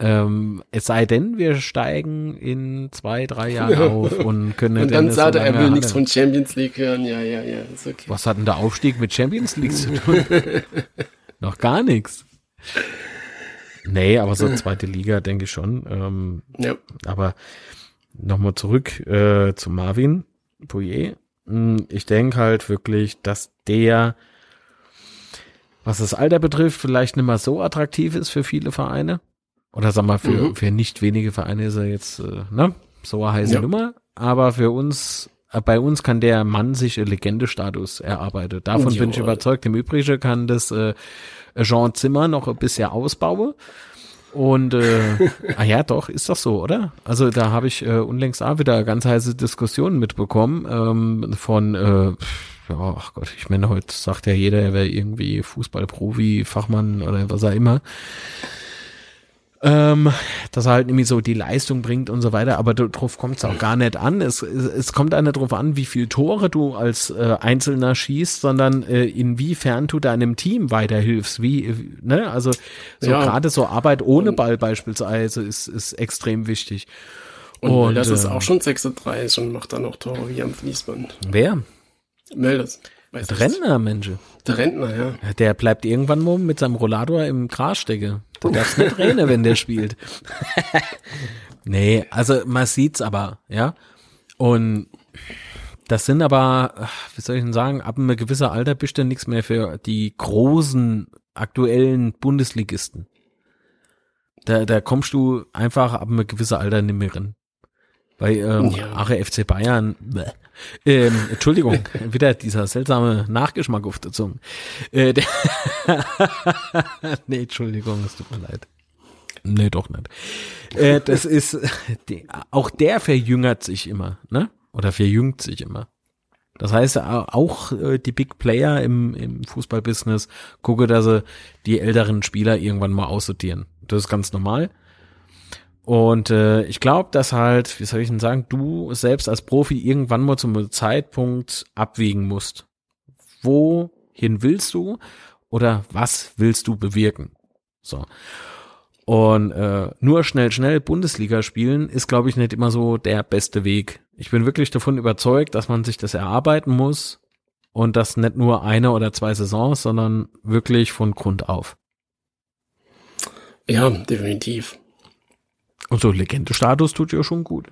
Ähm, es sei denn, wir steigen in zwei, drei Jahren auf und können. und dann sagt er, er will nichts von Champions League hören. Ja, ja, ja, ist okay. Was hat denn der Aufstieg mit Champions League zu tun? Noch gar nichts. Nee, aber so zweite Liga denke ich schon. Ähm, ja. Aber nochmal zurück äh, zu Marvin Pouillet. Hm, ich denke halt wirklich, dass der, was das Alter betrifft, vielleicht nicht mal so attraktiv ist für viele Vereine. Oder sag mal, für, mhm. für nicht wenige Vereine ist er jetzt, äh, ne, so eine heiße ja. Nummer. Aber für uns, äh, bei uns kann der Mann sich Legendestatus erarbeiten. Davon jo, bin ich überzeugt. Im Übrigen kann das äh, Jean Zimmer noch ein bisschen ausbauen. Und äh, ah ja, doch, ist doch so, oder? Also da habe ich äh, unlängst auch wieder ganz heiße Diskussionen mitbekommen ähm, von äh, ja, ach Gott, ich meine, heute sagt ja jeder, er wäre irgendwie Fußballprofi, Fachmann oder was auch immer ähm, dass er halt irgendwie so die Leistung bringt und so weiter, aber darauf kommt es auch gar nicht an. Es, es, es kommt auch nicht darauf an, wie viel Tore du als äh, Einzelner schießt, sondern äh, inwiefern du deinem Team weiterhilfst. Wie, ne? Also so ja. gerade so Arbeit ohne Ball beispielsweise ist, ist extrem wichtig. Und, und das äh, ist auch schon 36 und macht dann noch Tore wie am Fließband. Wer? Meldes. Der Rentner, Mensch. Der Rentner, ja. Der bleibt irgendwann mal mit seinem Rollator im Gras stecken. Da darf's nicht rennen, wenn der spielt. nee, also man sieht's aber, ja. Und das sind aber, wie soll ich denn sagen, ab einem gewissen Alter bist du nichts mehr für die großen aktuellen Bundesligisten. Da, da kommst du einfach ab einem gewissen Alter nicht mehr rein. Bei ähm. Ache FC Bayern, bäh. ähm, Entschuldigung, wieder dieser seltsame Nachgeschmack auf der Zunge. Äh, der nee, Entschuldigung, es tut mir leid. Nee, doch nicht. Äh, das ist, die, auch der verjüngert sich immer, ne? Oder verjüngt sich immer. Das heißt, au- auch äh, die Big Player im, im Fußballbusiness gucke, dass sie die älteren Spieler irgendwann mal aussortieren. Das ist ganz normal. Und äh, ich glaube, dass halt, wie soll ich denn sagen, du selbst als Profi irgendwann mal zum Zeitpunkt abwägen musst. Wohin willst du oder was willst du bewirken? So. Und äh, nur schnell, schnell Bundesliga spielen ist, glaube ich, nicht immer so der beste Weg. Ich bin wirklich davon überzeugt, dass man sich das erarbeiten muss und das nicht nur eine oder zwei Saisons, sondern wirklich von Grund auf. Ja, definitiv. Und so Legendestatus tut ja schon gut.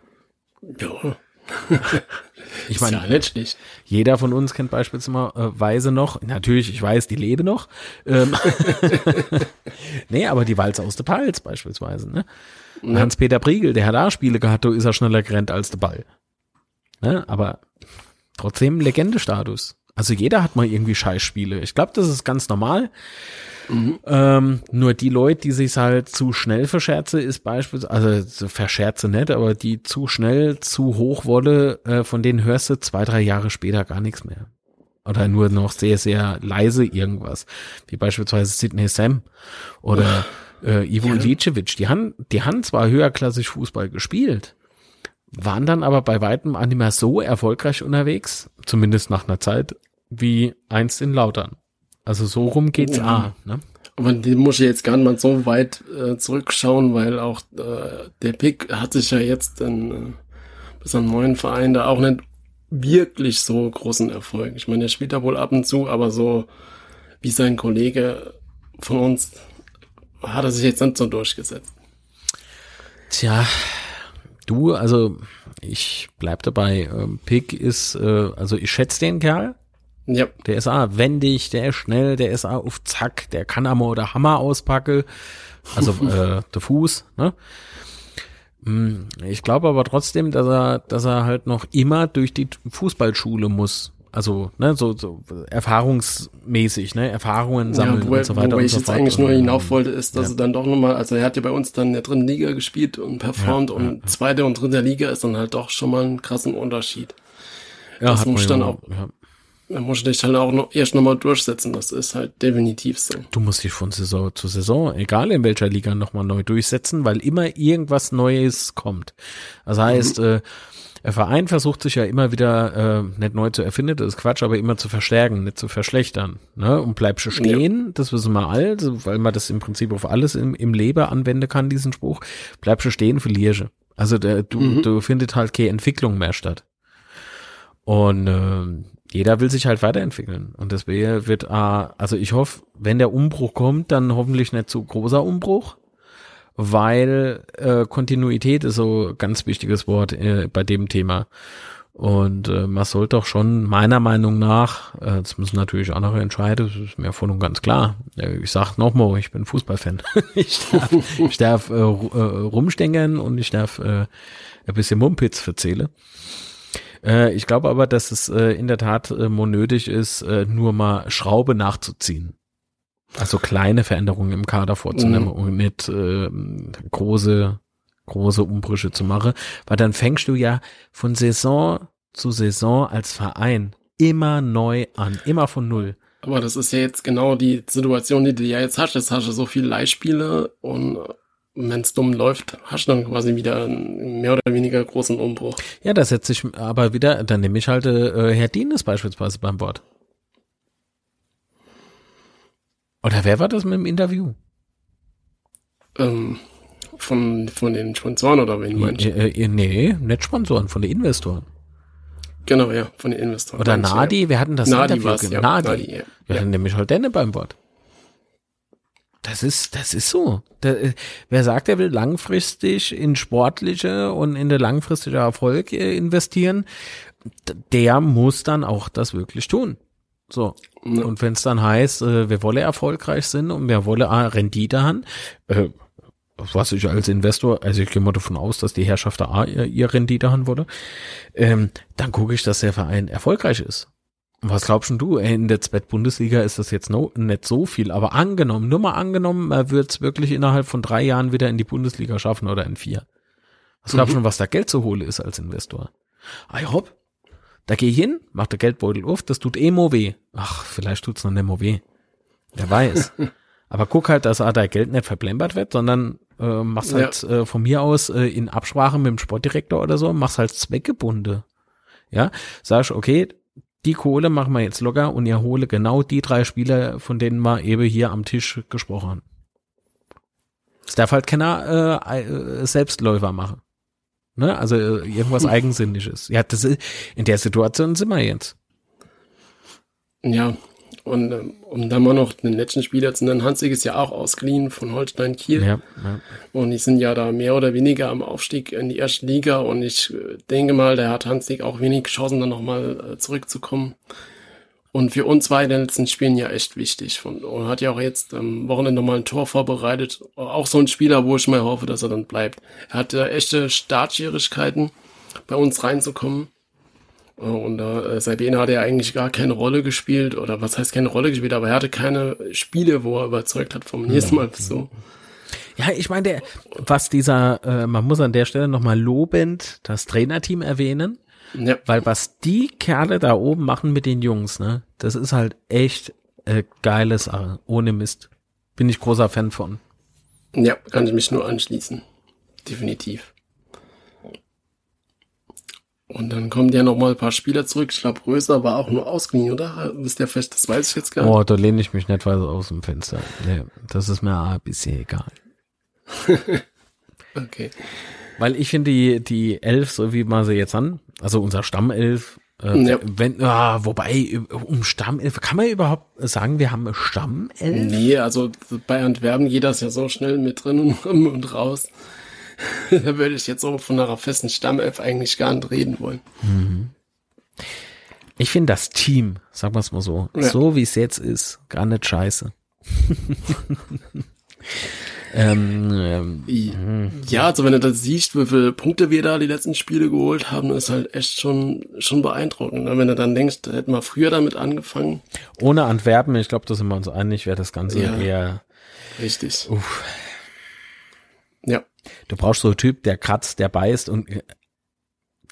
Ja, Ich meine, ja nicht schlecht. jeder von uns kennt beispielsweise noch, natürlich, ich weiß, die lebe noch. Ähm, nee, aber die Walze aus der Pals beispielsweise, ne? Ja. Hans-Peter Priegel, der hat da Spiele gehabt, da ist er schneller gerannt als der Ball. Ne? Aber trotzdem Legendestatus. Also jeder hat mal irgendwie Scheißspiele. Ich glaube, das ist ganz normal. Ähm, nur die Leute, die sich halt zu schnell verscherze, ist beispielsweise, also so verscherze nicht, aber die zu schnell, zu hoch wurde, äh, von denen hörst du zwei, drei Jahre später gar nichts mehr. Oder nur noch sehr, sehr leise irgendwas. Wie beispielsweise Sidney Sam oder äh, Ivo Ja. Ilicevic. Die haben, die haben zwar höherklassig Fußball gespielt, waren dann aber bei weitem nicht mehr so erfolgreich unterwegs, zumindest nach einer Zeit, wie einst in Lautern. Also so rum geht's Ja. A, ne? Aber die muss ich jetzt gar nicht mal so weit äh, zurückschauen, weil auch äh, der Pick hat sich ja jetzt in, äh, bis an neuen Verein da auch nicht wirklich so großen Erfolg. Ich meine, er spielt da wohl ab und zu, aber so wie sein Kollege von uns hat er sich jetzt nicht so durchgesetzt. Tja, du, also ich bleib dabei. Ähm, Pick ist, äh, also ich schätze den Kerl. Ja, Der ist auch wendig, der ist schnell, der ist auch auf Zack, der kann einmal oder Hammer auspacken. Also äh, der Fuß, ne? Mm, Ich glaube aber trotzdem, dass er, dass er halt noch immer durch die Fußballschule muss. Also, ne, so, so erfahrungsmäßig, ne, Erfahrungen sammeln ja wobei, und so weiter und ich so jetzt fort. eigentlich nur Und, hinauf wollte, ist, dass ja. er dann doch nochmal, also er hat ja bei uns dann in der dritten Liga gespielt und performt Ja, und zweite und dritte Liga ist dann halt doch schon mal ein krassen Unterschied. ja, das muss dann auch- Ja. Da muss ich dich halt auch noch erst nochmal durchsetzen. Das ist halt definitiv so. Du musst dich von Saison zu Saison, egal in welcher Liga, nochmal neu durchsetzen, weil immer irgendwas Neues kommt. Das heißt, äh, der Verein versucht sich ja immer wieder, äh, nicht neu zu erfinden, das ist Quatsch, aber immer zu verstärken, nicht zu verschlechtern. Ne? Und bleibst du stehen, das wissen wir all, so, weil man das im Prinzip auf alles im, im Leben anwenden kann, diesen Spruch. Bleibst du stehen, verlierst du. Also der, du, Mhm. du findet halt keine Entwicklung mehr statt. Und äh, jeder will sich halt weiterentwickeln. Und deswegen wird, äh, also ich hoffe, wenn der Umbruch kommt, dann hoffentlich nicht zu großer Umbruch, weil äh, Kontinuität ist so ganz wichtiges Wort äh, bei dem Thema. Und äh, man sollte doch schon meiner Meinung nach, äh, das müssen natürlich andere entscheiden, das ist mir voll und ganz klar. Ich sag nochmal, ich bin Fußballfan. ich darf, ich darf äh, äh, rumstängern und ich darf äh, ein bisschen Mumpitz verzählen. Äh, ich glaube aber, dass es äh, in der Tat äh, mal nötig ist, äh, nur mal Schraube nachzuziehen. Also kleine Veränderungen im Kader vorzunehmen Mhm. und nicht äh, große, große Umbrüche zu machen, weil dann fängst du ja von Saison zu Saison als Verein immer neu an, immer von Null. Aber das ist ja jetzt genau die Situation, die du ja jetzt hast. Jetzt hast du so viele Leihspiele und wenn es dumm läuft, hast du dann quasi wieder einen mehr oder weniger großen Umbruch. Ja, da setze ich aber wieder, dann nehme ich halt äh, Herr Dienes beispielsweise beim Wort. Oder wer war das mit dem Interview? Ähm, von, von den Sponsoren oder wen meinst du? Äh, äh, nee, nicht Sponsoren, von den Investoren. Genau, ja, von den Investoren. Oder Nadi, wir hatten das Ja. Nadi Interview. ja. Nadi. Nadi, ja. Ja, ja. dann nehme ich halt Denne beim Wort. Das ist, das ist so. Der, äh, wer sagt, er will langfristig in sportliche und in der langfristige Erfolg äh, investieren, der muss dann auch das wirklich tun. So. Ja. Und wenn es dann heißt, äh, wir wollen erfolgreich sind und wir wollen Rendite haben, äh, was ich als Investor, also ich gehe mal davon aus, dass die Herrschaft da ihr, ihr Rendite haben würde, ähm, dann gucke ich, dass der Verein erfolgreich ist. Was glaubst du? In der Bundesliga ist das jetzt no, nicht so viel, aber angenommen, nur mal angenommen, er wird es wirklich innerhalb von drei Jahren wieder in die Bundesliga schaffen oder in vier. Was glaubst du, mhm. was da Geld zu holen ist als Investor? Ah, hopp. Da geh ich hin, mach der Geldbeutel auf, das tut eh mo weh. Ach, vielleicht tut's noch nicht mo weh. Wer weiß. Aber guck halt, dass da Geld nicht verplempert wird, sondern äh, machst halt ja. äh, von mir aus äh, in Absprache mit dem Sportdirektor oder so, machst halt zweckgebunden. Ja, sagst, okay, die Kohle machen wir jetzt locker und ihr hole genau die drei Spieler, von denen wir eben hier am Tisch gesprochen haben. Es darf halt keiner äh, äh, Selbstläufer machen. Ne? Also äh, irgendwas hm. Eigensinniges. Ja, das ist, in der Situation sind wir jetzt. Ja, und ähm, um dann mal noch den letzten Spieler zu nennen, Hansig ist ja auch ausgeliehen von Holstein Kiel. Ja, ja. Und die sind ja da mehr oder weniger am Aufstieg in die erste Liga. Und ich äh, denke mal, der hat Hansig auch wenig Chancen, dann nochmal äh, zurückzukommen. Und für uns war in den letzten Spielen ja echt wichtig. Und, und hat ja auch jetzt am Wochenende nochmal ein Tor vorbereitet. Auch so ein Spieler, wo ich mal hoffe, dass er dann bleibt. Er hatte echte Startschwierigkeiten, bei uns reinzukommen. Und äh, Sabine hat ja eigentlich gar keine Rolle gespielt, oder was heißt keine Rolle gespielt, aber er hatte keine Spiele, wo er überzeugt hat vom nächsten Mal so. Ja, ich meine, der, was dieser, äh, man muss an der Stelle nochmal lobend das Trainerteam erwähnen, ja. weil was die Kerle da oben machen mit den Jungs, ne, das ist halt echt äh, geile Sache, ohne Mist. Bin ich großer Fan von. Ja, kann ich mich nur anschließen. Definitiv. Und dann kommen ja noch mal ein paar Spieler zurück. Ich glaube, Röser war auch nur ausgeliehen, oder? Wisst ihr fest, das weiß ich jetzt gar nicht. Oh, da lehne ich mich nicht weiter aus dem Fenster. Nee, das ist mir ein bisschen egal. okay. Weil ich finde die, die Elf, so wie man sie jetzt an, also unser Stammelf, äh, ja. wenn, ah, wobei, um Stammelf, kann man überhaupt sagen, wir haben Stammelf? Nee, also bei Antwerpen geht das ja so schnell mit drin und, und raus. da würde ich jetzt so von einer festen Stammelf eigentlich gar nicht reden wollen. Mhm. Ich finde das Team, sagen wir es mal so, ja. so wie es jetzt ist, gar nicht scheiße. ähm, ähm, ja, also wenn du das siehst, wie viele Punkte wir da die letzten Spiele geholt haben, ist halt echt schon, schon beeindruckend. Ne? Wenn du dann denkst, da hätten wir früher damit angefangen. Ohne Antwerpen, ich glaube, da sind wir uns einig, wäre das Ganze ja, eher. Richtig. Uff. Du brauchst so einen Typ, der kratzt, der beißt und äh,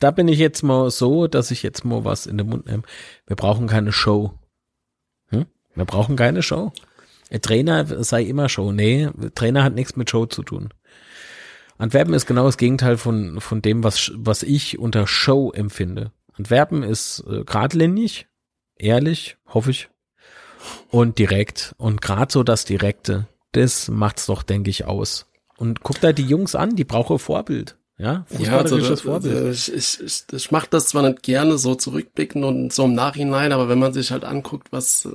da bin ich jetzt mal so, dass ich jetzt mal was in den Mund nehme. Wir brauchen keine Show. Hm? Wir brauchen keine Show. Ein Trainer sei immer Show. Nee, Trainer hat nichts mit Show zu tun. Antwerpen ist genau das Gegenteil von, von dem, was, was ich unter Show empfinde. Antwerpen ist äh, geradlinig, ehrlich, hoffe ich, und direkt. Und gerade so das Direkte, das macht's doch, denke ich, aus. Und guck da die Jungs an, die brauchen Vorbild. Ja, ja also das, Vorbild. Ich, ich, ich, ich mache das zwar nicht gerne so zurückblicken und so im Nachhinein, aber wenn man sich halt anguckt, was,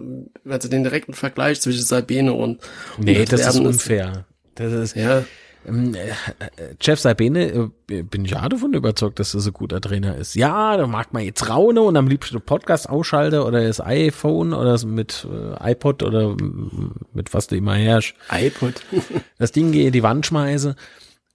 also den direkten Vergleich zwischen Sabine und, nee, und das ist unfair. Das ist, ja. Ähm, äh, äh, Jeff Sabine, äh, bin ich ja davon überzeugt, dass das ein guter Trainer ist. Ja, da mag man jetzt raune und am liebsten Podcast ausschalte oder das iPhone oder mit iPod oder mit was du immer herrschst. iPod. das Ding gehe die Wand schmeiße.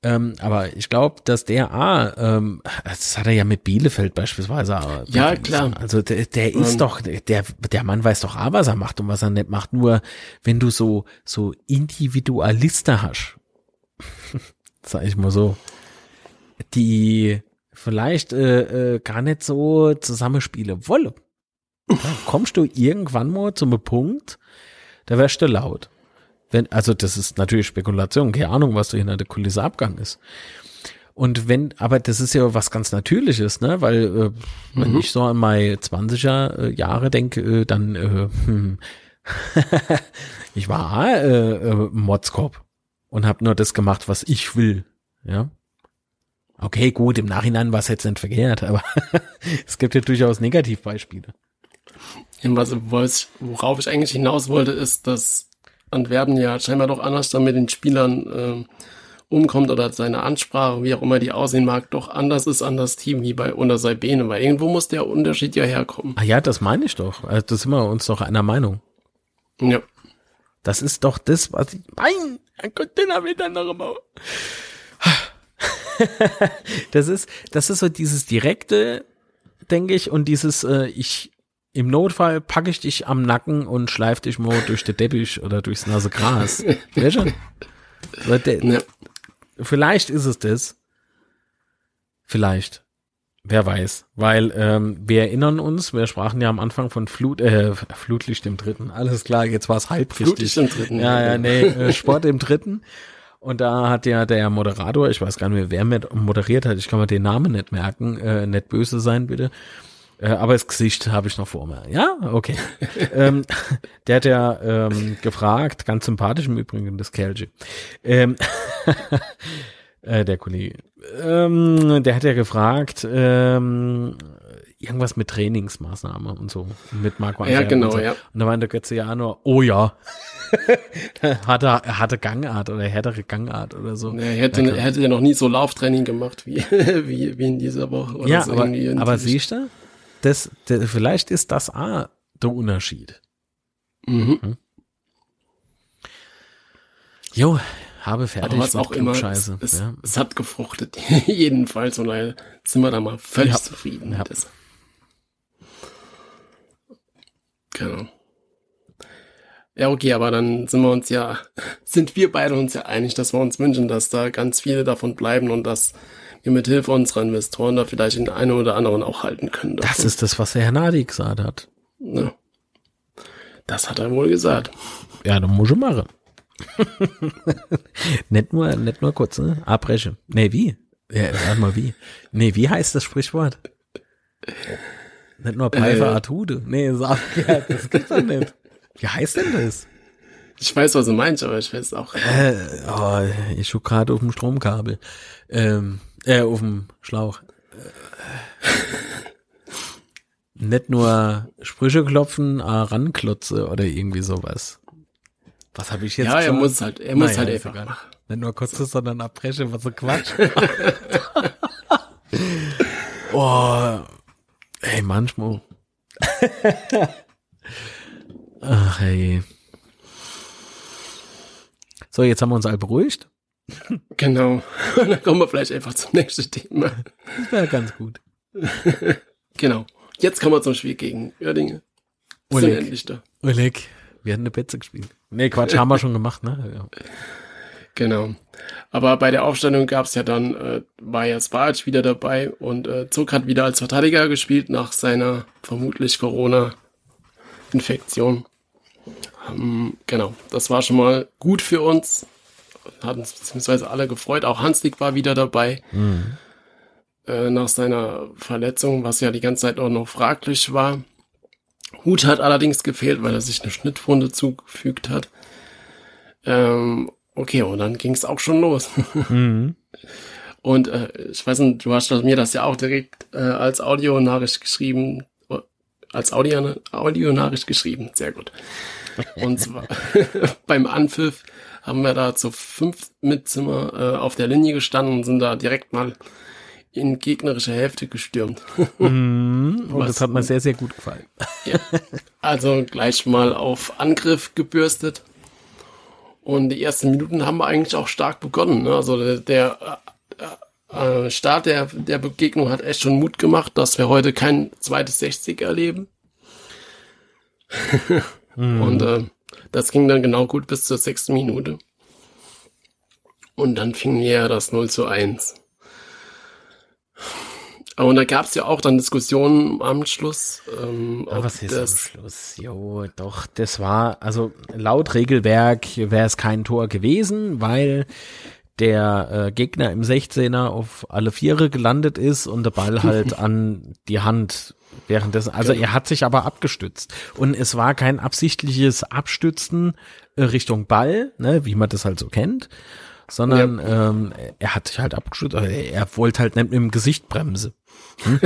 Ähm, aber ich glaube, dass der A, ähm, das hat er ja mit Bielefeld beispielsweise. Ja, klar. Also der, der ist um, doch, der, der Mann weiß doch A, was er macht und was er nicht macht. Nur wenn du so, so Individualisten hast, sag ich mal so, die vielleicht äh, äh, gar nicht so zusammenspielen wollen. Dann kommst du irgendwann mal zum Punkt, da wärst du laut. Wenn, also das ist natürlich Spekulation, keine Ahnung, was da hinter der Kulisse abgang ist. Und wenn, aber das ist ja was ganz Natürliches, ne? Weil äh, wenn mhm. ich so an meine 20er äh, Jahre denke, äh, dann äh, hm, ich war äh, äh, Motzkopf und habe nur das gemacht, was ich will. Ja. Okay, gut, im Nachhinein war es jetzt nicht verkehrt, aber es gibt ja durchaus Negativbeispiele. Was, worauf ich eigentlich hinaus wollte, ist, dass Antwerpen ja scheinbar doch anders dann mit den Spielern äh, umkommt oder seine Ansprache, wie auch immer die aussehen mag, doch anders ist an das Team wie bei unter Saibene, weil irgendwo muss der Unterschied ja herkommen. Ah ja, das meine ich doch. Also, das sind wir uns doch einer Meinung. Ja. Das ist doch das, was ich meine. Dann kommt den habe ich dann noch immer. das ist, das ist so dieses direkte, denke ich, und dieses, äh, ich, im Notfall packe ich dich am Nacken und schleif dich mal durch den Teppich oder durchs Nase Gras. Weißt du? Vielleicht ist es das. Vielleicht. Wer weiß. Weil ähm, wir erinnern uns, wir sprachen ja am Anfang von Flut, äh, Flutlicht im Dritten. Alles klar, jetzt war es halb Flutlicht richtig. im Dritten. Ja, ja, nee, äh, Sport im Dritten. Und da hat ja der Moderator, ich weiß gar nicht mehr, wer moderiert hat, ich kann mir den Namen nicht merken, äh, nicht böse sein, bitte. Äh, aber das Gesicht habe ich noch vor mir. Ja, okay. ähm, der hat ja ähm, gefragt, ganz sympathisch im Übrigen, das Kerlche. Ähm, äh, der Kollege. Ähm, der hat ja gefragt, ähm, irgendwas mit Trainingsmaßnahme und so. Mit Marco Ja, Antwerpen genau, und so. ja. Und da meinte Götze ja nur, oh ja. hatte, er hatte Gangart oder härtere Gangart oder so. Er hätte, Ja, er hätte ja noch nie so Lauftraining gemacht wie, wie, wie in dieser Woche. Oder ja, so aber, aber siehst du, das, das, vielleicht ist das auch der Unterschied. Mhm. Jo, habe fertig Aber was auch immer, es, es, ja. es hat gefruchtet. Jedenfalls, und daher sind wir da mal völlig Ja. zufrieden Ja. das. Genau. Ja, okay, aber dann sind wir uns ja, sind wir beide uns ja einig, dass wir uns wünschen, dass da ganz viele davon bleiben und dass wir mit Hilfe unserer Investoren da vielleicht den einen oder anderen auch halten können. Das davon. ist das, was der Herr Nadi gesagt hat. Ne? Das hat er wohl gesagt. Ja, dann muss ich machen. nicht nur, nicht nur kurz, ne? Abbreche. Nee, wie? Ja, sag mal wie. Nee, wie heißt das Sprichwort? Nicht nur Pfeife Äh. Atude. Nee, sag, ja, das gibt's doch nicht. Wie heißt denn das? Ich weiß, was du meinst, aber ich weiß auch. Äh, oh, ich schuck gerade auf dem Stromkabel. Ähm, äh, auf dem Schlauch. Äh, nicht nur Sprüche klopfen, ah, ranklotze oder irgendwie sowas. Was habe ich jetzt Ja, er gesagt? muss halt, er muss Naja, halt einfach egal. machen. Nicht nur kotze, sondern abbreche, was so Quatsch. oh, ey, manchmal. Ach, hey. So, jetzt haben wir uns alle beruhigt. Genau. Und dann kommen wir vielleicht einfach zum nächsten Thema. Das wäre ganz gut. Genau. Jetzt kommen wir zum Spiel gegen Oerdinge. Oleg. Oleg, wir hatten eine Betze gespielt. Nee, Quatsch, haben wir schon gemacht, ne? Ja. Genau. Aber bei der Aufstellung gab es ja dann, äh, war ja Sparic wieder dabei und äh, Zug hat wieder als Verteidiger gespielt nach seiner vermutlich Corona-Infektion. Ähm, genau, das war schon mal gut für uns. Hat uns beziehungsweise alle gefreut. Auch Hanslik war wieder dabei. Äh, nach seiner Verletzung, was ja die ganze Zeit auch noch fraglich war. Hut hat allerdings gefehlt, weil er sich eine Schnittwunde zugefügt hat. Ähm, okay, und dann ging es auch schon los. Mhm. Und äh, ich weiß nicht, du hast mir das ja auch direkt äh, als Audionachricht geschrieben, äh, als Audio Audionachricht geschrieben, sehr gut. Und zwar beim Anpfiff haben wir da zu fünf mit Zimmer äh, auf der Linie gestanden und sind da direkt mal in gegnerische Hälfte gestürmt. Mhm. Und das hat mir sehr, sehr gut gefallen. Ja. Also gleich mal auf Angriff gebürstet. Und die ersten Minuten haben wir eigentlich auch stark begonnen. Ne? Also der, der äh, äh, Start der, der Begegnung hat echt schon Mut gemacht, dass wir heute kein zweites 60 erleben. Und äh, das ging dann genau gut bis zur sechsten Minute. Und dann fing ja das 0 zu 1. Und da gab es ja auch dann Diskussionen am Schluss. Ähm, Aber was ist am das, Schluss? Jo, doch, das war, also laut Regelwerk wäre es kein Tor gewesen, weil der äh, Gegner im 16er auf alle Viere gelandet ist und der Ball halt an die Hand währenddessen, also er hat sich aber abgestützt und es war kein absichtliches Abstützen äh, Richtung Ball, ne, wie man das halt so kennt, sondern ähm, er hat sich halt abgestützt, also er wollte halt nicht mit dem Gesicht bremse. Hm?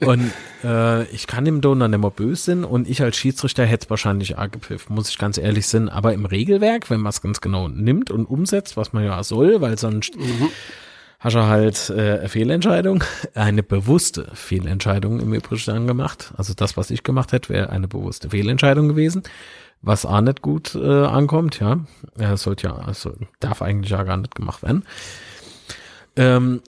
und äh, ich kann dem Donner nicht mehr böse sein und ich als Schiedsrichter hätte es wahrscheinlich auch gepfiffen, muss ich ganz ehrlich sein. Aber im Regelwerk, wenn man es ganz genau nimmt und umsetzt, was man ja soll, weil sonst Hast du halt äh, eine Fehlentscheidung, eine bewusste Fehlentscheidung im Übrigen gemacht. Also das, was ich gemacht hätte, wäre eine bewusste Fehlentscheidung gewesen, was auch nicht gut äh, ankommt, ja. Er sollte ja, also darf eigentlich ja gar nicht gemacht werden. Ähm,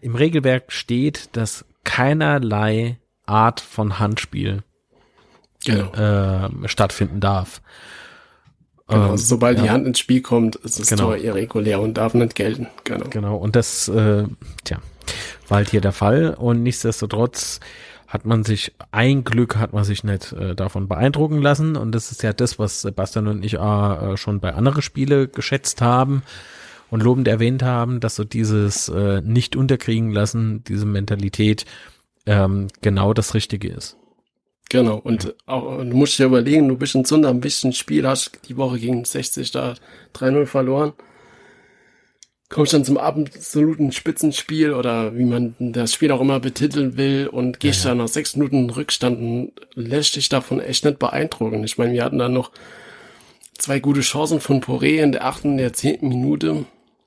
Im Regelwerk steht, dass keinerlei Art von Handspiel Genau. äh, stattfinden darf. genau. Ähm, sobald die ja. Hand ins Spiel kommt, ist das Genau. Tor irregulär und darf nicht gelten. Genau. Genau, und das, äh, tja, war halt hier der Fall. Und nichtsdestotrotz hat man sich, ein Glück hat man sich nicht äh, davon beeindrucken lassen. Und das ist ja das, was Sebastian und ich äh, schon bei anderen Spiele geschätzt haben und lobend erwähnt haben, dass so dieses äh, nicht unterkriegen lassen, diese Mentalität ähm, genau das Richtige ist. Genau. Und auch, du musst dir überlegen, du bist in so einem wichtigen Spiel, hast die Woche gegen 60 da 3-0 verloren. Kommst dann zum absoluten Spitzenspiel oder wie man das Spiel auch immer betiteln will und gehst Ja, ja. dann nach sechs Minuten Rückstand und lässt dich davon echt nicht beeindrucken. Ich meine, wir hatten dann noch zwei gute Chancen von Poré in der achten, der zehnten Minute.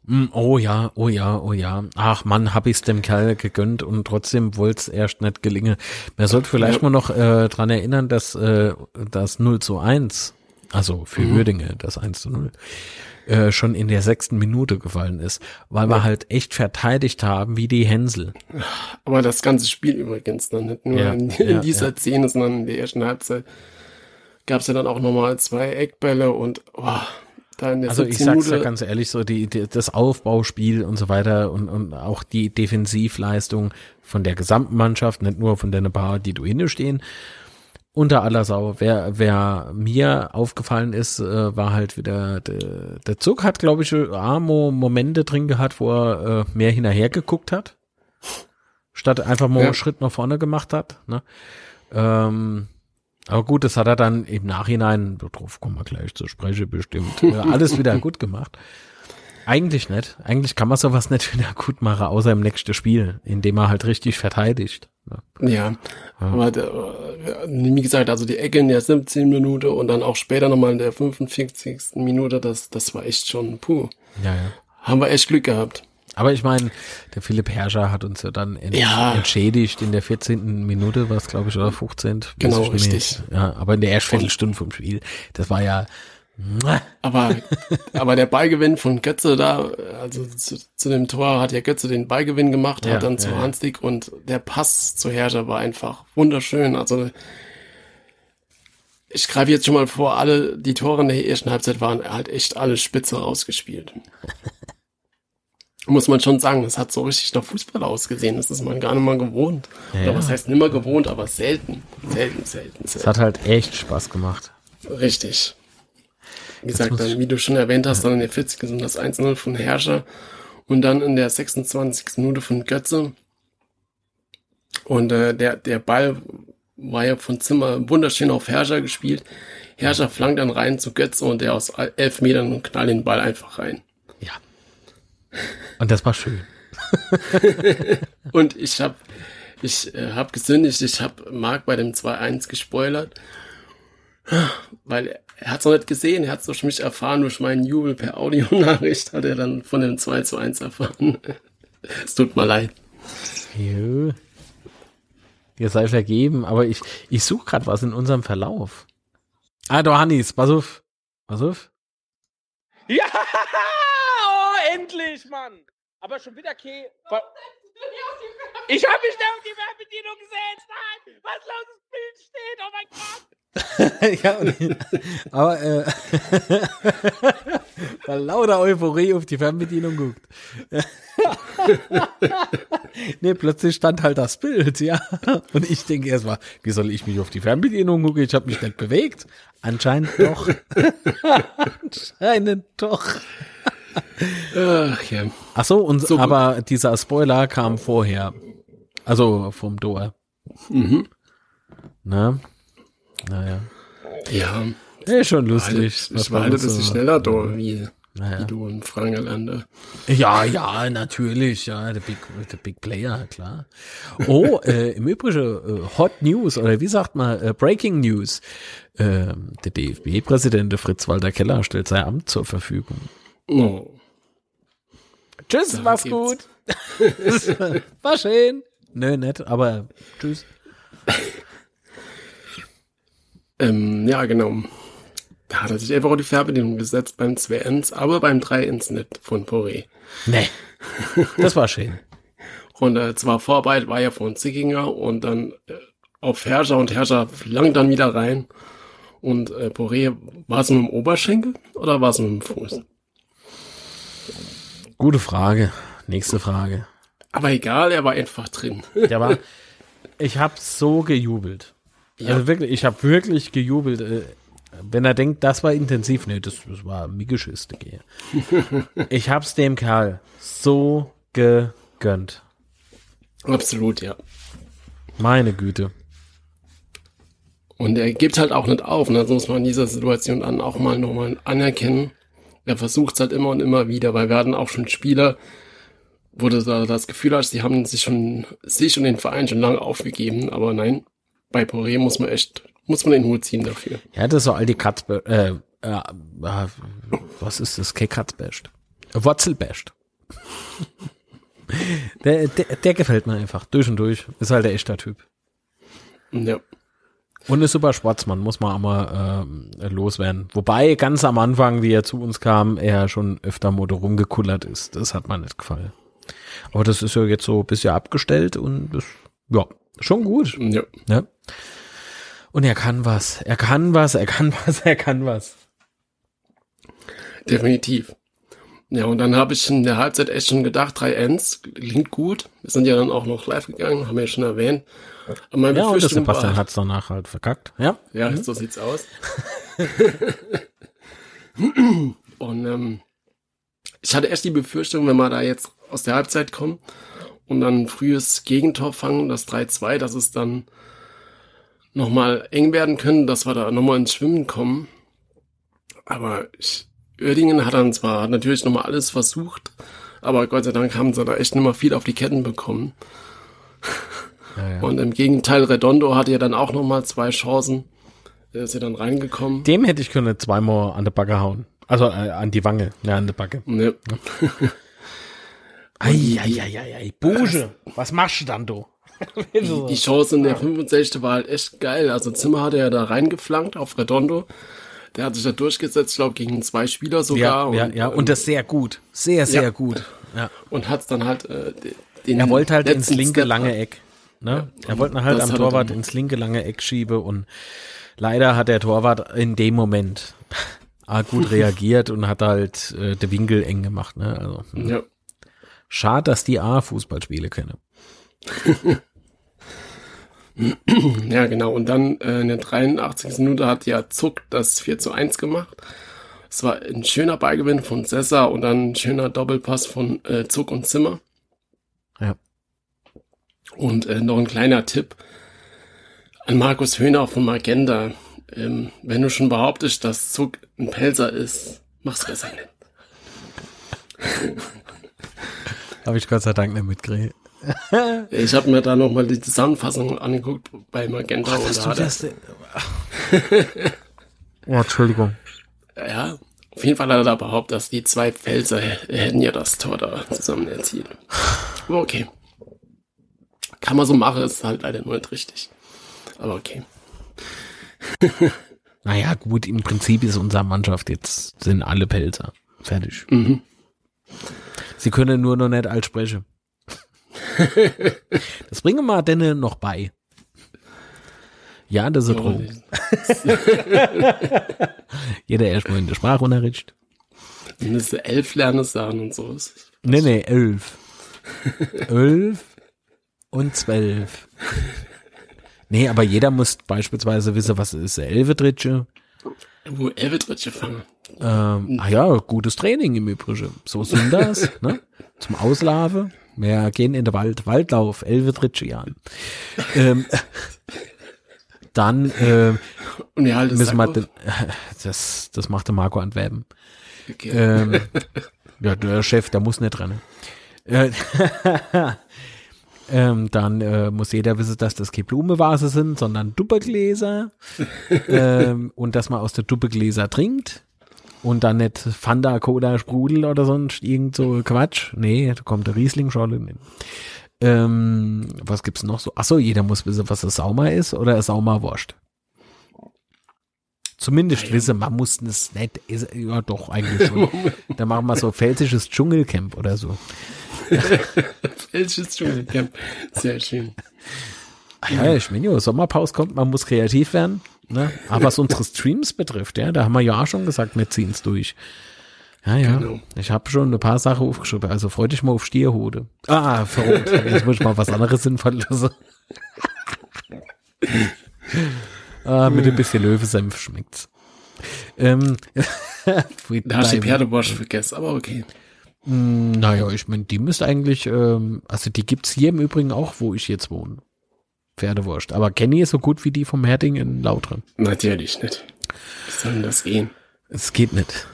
Mm, Oh ja, oh ja, oh ja. Ach Mann, hab ich's dem Kerl gegönnt und trotzdem wollt's erst nicht gelingen. Man sollte vielleicht Ja. mal noch äh, dran erinnern, dass äh, das 0 zu 1, also für Mhm. Würdinge, das 1 zu 0, äh, schon in der sechsten Minute gefallen ist, weil wir halt echt verteidigt haben wie die Hänsel. Aber das ganze Spiel übrigens dann nicht nur Ja, in, in ja, dieser ja. Szene, sondern in der ersten Halbzeit gab es ja dann auch nochmal zwei Eckbälle und oh, Also ich 17 sag's ja ganz ehrlich, so die, die das Aufbauspiel und so weiter und, und auch die Defensivleistung von der gesamten Mannschaft, nicht nur von den paar, die du hinne stehen, unter aller Sau. Wer, wer mir aufgefallen ist, äh, war halt wieder, der, der Zug hat, glaube ich, Amo Momente drin gehabt, wo er äh, mehr hinterher geguckt hat, statt einfach mal Ja. einen Schritt nach vorne gemacht hat. Ne? Ähm, aber gut, das hat er dann im Nachhinein, darauf kommen wir gleich zu sprechen, bestimmt, äh, alles wieder gut gemacht. Eigentlich nicht. Eigentlich kann man sowas nicht wieder gut machen, außer im nächsten Spiel, indem er halt richtig verteidigt. Ne? ja, aber der, äh, wie gesagt, also die Ecke in der 17 Minute und dann auch später nochmal in der 45. Minute, das, das war echt schon, puh, Ja, ja. haben wir echt Glück gehabt. Aber ich meine, der Philipp Herrscher hat uns ja dann ent Ja. entschädigt in der 14. Minute, was glaube ich, oder 15. Weiß Genau, richtig. Ja, aber in der ersten Viertelstunde vom Spiel, das war ja, Aber, aber der Ballgewinn von Götze da, also zu, zu dem Tor hat ja Götze den Ballgewinn gemacht, Ja, hat dann zu ja. Hanslik und der Pass zu Herrscher war einfach wunderschön. Also ich greife jetzt schon mal vor, alle die Tore in der ersten Halbzeit waren halt echt alle spitze rausgespielt. Muss man schon sagen, es hat so richtig nach Fußball ausgesehen. Das ist man gar nicht mal gewohnt. Ja, Oder was heißt nimmer gewohnt, aber selten. Selten, selten, es selten. hat halt echt Spaß gemacht. Richtig. Wie gesagt, dann, wie du schon erwähnt hast, dann in der 40. sind das 1-0 von Herrscher und dann in der 26. Minute von Götze. Und äh, der, der Ball war ja von Zimmer wunderschön auf Herrscher gespielt. Herrscher flankt dann rein zu Götze und der aus elf Metern und knallt den Ball einfach rein. Und das war schön. Und ich habe ich äh, hab gesündigt, ich habe Marc bei dem 2-1 gespoilert, weil er hat es noch nicht gesehen, er hat es durch mich erfahren, durch meinen Jubel per Audionachricht hat er dann von dem 2 zu 1 erfahren. es tut mir leid. Jo. Ihr sei vergeben, aber ich, ich suche gerade was in unserem Verlauf. Ah, du Hannis, pass auf. Pass auf. Ja! Endlich, Mann! Aber schon wieder Key. Ich habe mich da auf die Fernbedienung gesetzt! Nein! Was lautes Bild steht! Oh mein Gott! ja, und, aber äh, weil lauter Euphorie auf die Fernbedienung guckt. nee, plötzlich stand halt das Bild, ja. Und ich denke erstmal, wie soll ich mich auf die Fernbedienung gucken? Ich habe mich nicht bewegt. Anscheinend doch. Anscheinend doch. Ach ja. Ach so, und So gut. aber dieser Spoiler kam vorher. Also vom Door. Mhm. Ne? Naja. Ja. Ja, schon lustig. Ich, ein so- bisschen schneller da, wie, Naja. wie du im Frankenlande. Ja, ja, natürlich, ja, der Big, Big Player, klar. Oh, äh, im Übrigen, äh, Hot News, oder wie sagt man, äh, Breaking News. Ähm, der DFB-Präsident Fritz-Walter Keller stellt sein Amt zur Verfügung. Oh. Tschüss, Da mach's gibt's- gut. War schön. Nö, nett, aber tschüss. Ähm, ja, genau. Da hat er sich einfach auch die Fernbedienung gesetzt beim 2Ns, aber beim 3Ns nicht von Poré. Nee. Das war schön. Und äh, zwar Vorarbeit war ja von Zickinger und dann äh, auf Herrscher und Herrscher langt dann wieder rein. Und äh, Poré, war es mit dem Oberschenkel oder war es mit dem Fuß? Gute Frage. Nächste Frage. Aber egal, er war einfach drin. Der war, ich habe so gejubelt. Also wirklich, ich habe wirklich gejubelt. äh, Wenn er denkt, das war intensiv, nee, das, das war Miggeschiste. Ich hab's dem Kerl so gegönnt. Absolut, ja. Meine Güte. Und er gibt halt auch nicht auf. Ne? Das muss man in dieser Situation dann auch mal nochmal anerkennen. Er versucht es halt immer und immer wieder, weil wir hatten auch schon Spieler, wo du da das Gefühl hast, die haben sich schon, sich und den Verein schon lange aufgegeben. Aber nein, bei Poré muss man echt, muss man den Hut ziehen dafür. Ja, das ist so all die Katz, äh, äh, äh, was ist das? Kein Katzbest. Wurzelbest. der, der, der gefällt mir einfach. Durch und durch. Ist halt der echter Typ. Ja. Und ist super Sportsmann, muss man aber ähm, loswerden. Wobei ganz am Anfang, wie er zu uns kam, er schon öfter Motor rumgekullert ist. Das hat mir nicht gefallen. Aber das ist ja jetzt so ein bisschen abgestellt und das, ja, schon gut. Ja. Ne? Und er kann was, er kann was, er kann was, er kann was. Definitiv. Ja, und dann habe ich in der Halbzeit echt schon gedacht, drei Ends, klingt gut. Wir sind ja dann auch noch live gegangen, haben wir ja schon erwähnt. Aber meine Ja, und der Sebastian war, hat's danach halt verkackt. Ja. Ja, so sieht's aus. und ähm, ich hatte echt die Befürchtung, wenn wir da jetzt aus der Halbzeit kommen und dann ein frühes Gegentor fangen, das 3-2, dass es dann nochmal eng werden können, dass wir da nochmal ins Schwimmen kommen. Aber ich, Oerdingen hat dann zwar hat natürlich nochmal alles versucht, aber Gott sei Dank haben sie da echt nochmal viel auf die Ketten bekommen. Ja, ja. Und im Gegenteil, Redondo hatte ja dann auch nochmal zwei Chancen. Der ist ja dann reingekommen. Dem hätte ich können zweimal an der Backe hauen. Also äh, an die Wange, ja, an der Backe. Ne, Eieieiei, Buge, was machst du dann, du? die, die Chance in der 65. war halt echt geil. Also Zimmer hatte ja da reingeflankt auf Redondo. Der hat sich da durchgesetzt, ich glaube, gegen zwei Spieler sogar. Ja, ja, ja, und das sehr gut. Sehr, sehr Ja. gut. Ja. und hat's dann halt äh, de- den Er wollte halt ins linke lange. Eck. Ne? Ja, er wollte halt am Torwart ins linke lange Eck schiebe und leider hat der Torwart in dem Moment gut reagiert und hat halt äh, den Winkel eng gemacht. Ne? Also hm. Ja, schade, dass die A Fußballspiele kennen. ja, genau. Und dann äh, in der 83. Minute hat ja Zuck das 4 zu 1 gemacht. Es war ein schöner Beigewinn von Sessa und dann ein schöner Doppelpass von äh, Zuck und Zimmer. Und äh, noch ein kleiner Tipp an Markus Höhner von Magenta. Ähm, wenn du schon behauptest, dass Zuck ein Pelzer ist, mach's besser nicht. Habe ich Gott sei Dank nicht mitgekriegt. Ich habe mir da nochmal die Zusammenfassung angeguckt bei Magenta und da er, oh, Entschuldigung. ja, auf jeden Fall hat er da behauptet, dass die zwei Pfälzer h- hätten ja das Tor da zusammen erzielt. Okay. Kann man so machen, ist halt leider nur nicht richtig. Aber okay. Naja, gut, im Prinzip ist unsere Mannschaft jetzt, sind alle Pelzer. Fertig. Mhm. Sie können nur noch nicht als sprechen. das bringen wir denen noch bei. Ja, das ist Drohung. Jeder erstmal in der Sprachunterricht. Wenn du elf lernen sagen und so. Nee, nee, elf. elf und zwölf. Nee, aber jeder muss beispielsweise wissen, was ist eine Elfetritsche. Wo elf Dritte fangen. Ähm, ah ja, gutes Training im Übrigen. So sind das, ne? Zum Auslaufen. Wir gehen in den Wald, Waldlauf, elfe Tritsche Jahren. Ähm, dann äh, halten müssen wir den, das, das macht der Marco Antwerpen. Okay. Ähm, ja, der Chef, der muss nicht rennen. Äh, ähm, dann äh, muss jeder wissen, dass das keine Blumevase sind, sondern Duppegläser. ähm, und dass man aus der Duppegläser trinkt. Und dann nicht Fanta, Cola, Sprudel oder sonst irgend so Quatsch. Nee, da kommt der Riesling-Scholle. Ähm, was gibt's noch so? Ach so, jeder muss wissen, was ein Sauma ist oder ein Sauma-Wurst. Zumindest Ja, wissen, man muss es nicht, ist, ja doch, eigentlich schon. da machen wir so pfälzisches Dschungelcamp oder so. Welches Dschungelcamp. Sehr schön. Ja, ich meine, ja, Sommerpause kommt, man muss kreativ werden. Ne? Aber was unsere Streams betrifft, ja, da haben wir ja auch schon gesagt, wir ziehen's durch. Ja, ja. Genau. Ich habe schon ein paar Sachen aufgeschrieben. Also freu dich mal auf Stierhude. Ah, verrückt. Jetzt muss ich mal was anderes sinnvoll lassen. ah, mit ein bisschen Löwensenf schmeckt's. Ähm, Da hast du die Pferdebosch vergessen, aber okay. Mm, Naja, ich meine, die müsste eigentlich, ähm, also die gibt's hier im Übrigen auch, wo ich jetzt wohne. Pferdewurst. Aber Kenny ist so gut wie die vom Herding in Lautren. Natürlich nicht. Wie soll denn das gehen? Es geht nicht.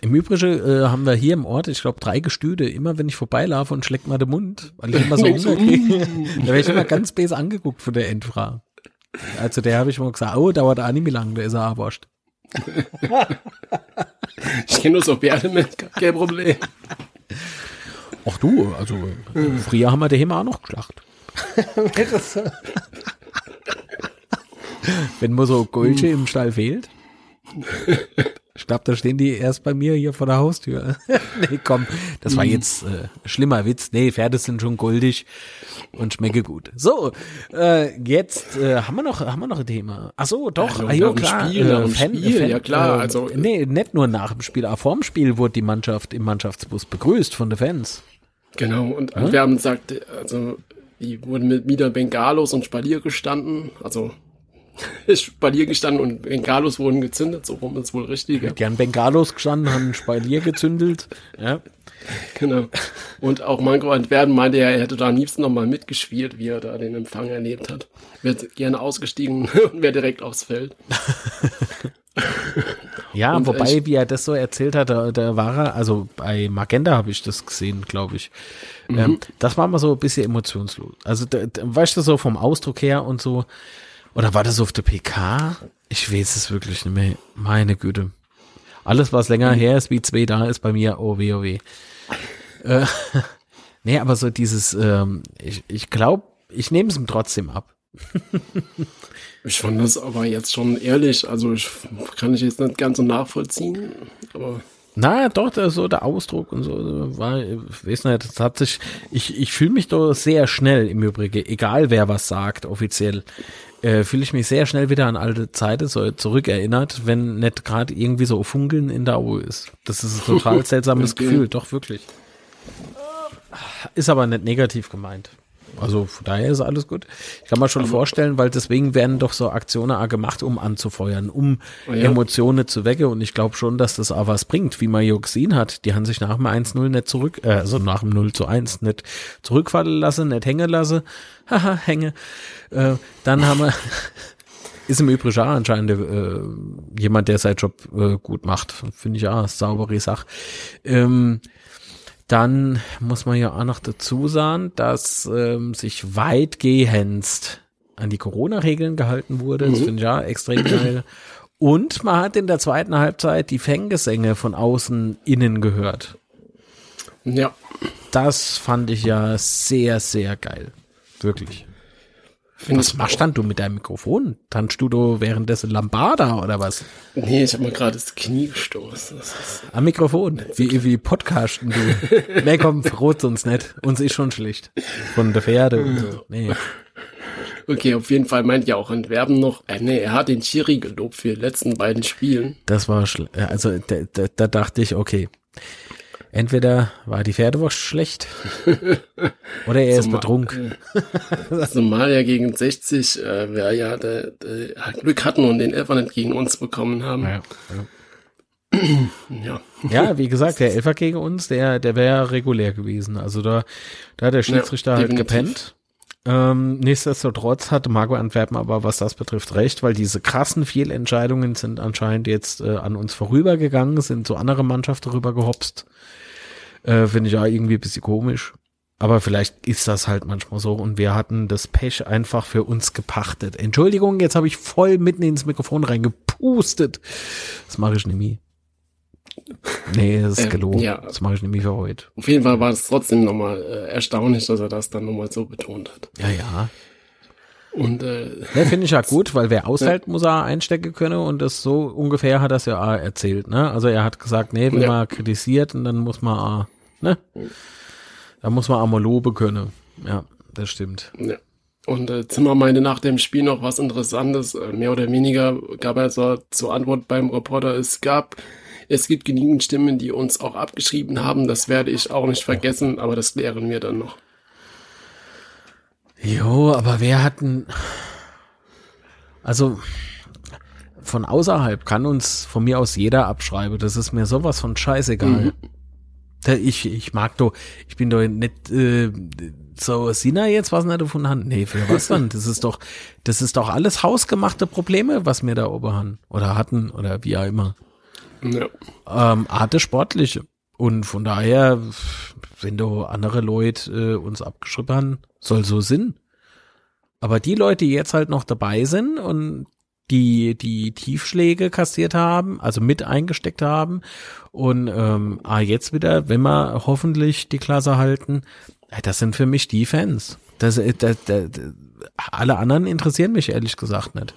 Im Übrigen äh, haben wir hier im Ort, ich glaube, drei Gestüde. Immer wenn ich vorbeilaufe und schleckt mal den Mund, weil ich immer so kriege, da werde ich immer ganz böse angeguckt von der Endfrau. Also der habe ich mal gesagt, oh, dauert auch nicht mehr lang, der ist er wurscht. Ich kenne nur so Bärte mit, kein Problem. Ach du, also früher haben wir daheim auch noch geschlacht. Wenn mir so Gulche im Stall fehlt. Ich glaube, da stehen die erst bei mir hier vor der Haustür. nee, komm, das war jetzt äh, schlimmer Witz. Nee, Pferde sind schon goldig und schmecke gut. So, äh, jetzt äh, haben wir noch haben wir noch ein Thema. Ach so, doch, Ja, ah, jo, klar. Spiel, äh, dem Spiel, ja, klar, also- nee, nicht nur nach dem Spiel, auch vorm Spiel wurde die Mannschaft im Mannschaftsbus begrüßt von den Fans. Genau, und wir haben gesagt, also, die wurden mit wieder Bengalos und Spalier gestanden, also, Spalier gestanden und Bengalos wurden gezündet, so rum ist wohl richtig, ja. Die haben Bengalos gestanden, haben Spalier gezündelt. Ja. Genau. Und auch Manko Antwerpen meinte, er hätte da am liebsten nochmal mitgespielt, wie er da den Empfang erlebt hat. Wäre gerne ausgestiegen und wäre direkt aufs Feld. Ja, Und wobei, ich- wie er das so erzählt hat, da, da war er, also bei Magenta habe ich das gesehen, glaube ich. Ähm, das war mal so ein bisschen emotionslos. Also, da, da, weißt du, so vom Ausdruck her und so. Oder war das auf der PK? Ich weiß es wirklich nicht mehr. Meine Güte. Alles, was länger her ist, wie zwei da ist, bei mir, oh weh, oh weh. Äh, nee, aber so dieses, ähm, ich, ich glaube, ich nehme es ihm trotzdem ab. Ich fand das aber jetzt schon ehrlich, also ich kann ich jetzt nicht ganz so nachvollziehen, aber Na, doch, der, so der Ausdruck und so war, ich weiß nicht, das hat sich, ich, ich fühle mich doch sehr schnell im Übrigen, egal wer was sagt, offiziell, äh, fühle ich mich sehr schnell wieder an alte Zeiten so zurückerinnert, wenn nicht gerade irgendwie so Funkeln in der Auge ist. Das ist ein total seltsames. Gefühl, doch wirklich. Ist aber nicht negativ gemeint. Also von daher ist alles gut. Ich kann mir schon vorstellen, weil deswegen werden doch so Aktionen auch gemacht, um anzufeuern, um Oh ja. Emotionen zu wecken. Und ich glaube schon, dass das auch was bringt, wie man ja gesehen hat. Die haben sich nach dem 1-0 nicht zurück, äh, also nach dem 0 zu 1 nicht zurückfallen lassen, nicht hängen lassen. Haha, hänge. Äh, dann haben wir, ist im Übrigen auch anscheinend äh, jemand, der seinen Job äh, gut macht. Finde ich auch saubere Sache. Ähm, dann muss man ja auch noch dazu sagen, dass ähm, sich weitgehend an die Corona-Regeln gehalten wurde. Das finde ich ja extrem geil. Und man hat in der zweiten Halbzeit die Fanggesänge von außen innen gehört. ja, Das fand ich ja sehr, sehr geil. Wirklich. Finde Was machst dann du mit deinem Mikrofon? Tanzt du da währenddessen Lambada oder was? Nee, ich habe mir gerade das Knie gestoßen. Das Am Mikrofon. Wie, wie podcasten du. nee, komm, verrot uns nicht. Uns ist schon schlicht. Von der Pferde und so. Nee. okay, auf jeden Fall meint ja auch Antwerpen noch, äh, nee, er hat den Chiri gelobt für die letzten beiden Spielen. Das war, schl- äh, also da, da, da dachte ich, okay. Entweder war die Pferdewurst schlecht oder er ist Zumal- betrunken. Zumal ja gegen 60, äh, wir ja der, der Glück hatten und den Elfer nicht gegen uns bekommen haben. Ja, Ja. ja, wie gesagt, der Elfer gegen uns, der, der wäre regulär gewesen. Also da, da hat der Schiedsrichter Ja, halt gepennt. Ähm, nichtsdestotrotz hatte Marco Antwerpen aber, was das betrifft, recht, weil diese krassen Fehlentscheidungen sind anscheinend jetzt äh, an uns vorübergegangen, sind zu anderen Mannschaften rüber gehopst. Äh, Finde ich auch irgendwie ein bisschen komisch. Aber vielleicht ist das halt manchmal so und wir hatten das Pech einfach für uns gepachtet. Entschuldigung, jetzt habe ich voll mitten ins Mikrofon reingepustet. Das mache ich nie. Nee, das ist Ähm, gelogen. ja. Das mache ich nämlich für heute. Auf jeden Fall war es trotzdem nochmal äh, erstaunlich, dass er das dann nochmal so betont hat. Ja, ja. Und äh, Ne, finde ich ja gut, weil wer aushält, muss er einstecken können und das so ungefähr hat er es ja auch erzählt, ne? Also er hat gesagt, nee, wenn Ja. man kritisiert und dann muss man, auch, ne? Da muss man auch mal loben können. Ja, das stimmt. Ja. Und äh, Zimmer meinte nach dem Spiel noch was Interessantes. Äh, mehr oder weniger gab er so zur Antwort beim Reporter, es gab, es gibt genügend Stimmen, die uns auch abgeschrieben haben. Das werde ich auch nicht vergessen, aber das klären wir dann noch. Jo, aber wer hat denn, also von außerhalb kann uns von mir aus jeder abschreiben. Das ist mir sowas von scheißegal. Da Ich, ich mag doch, ich bin doch nicht äh, so Sina jetzt was nicht davon Hand. Nee, für was dann? Das ist doch, das ist doch alles hausgemachte Probleme, was wir da oben haben. Oder hatten, oder wie auch immer. Ja. Ähm, Arte sportliche. Und von daher, wenn du andere Leute äh, uns abgeschrieben haben, soll so Sinn. Aber die Leute, die jetzt halt noch dabei sind und die die Tiefschläge kassiert haben, also mit eingesteckt haben und ähm, ah, jetzt wieder, wenn wir hoffentlich die Klasse halten, äh, das sind für mich die Fans. Das, äh, das, das, alle anderen interessieren mich ehrlich gesagt nicht.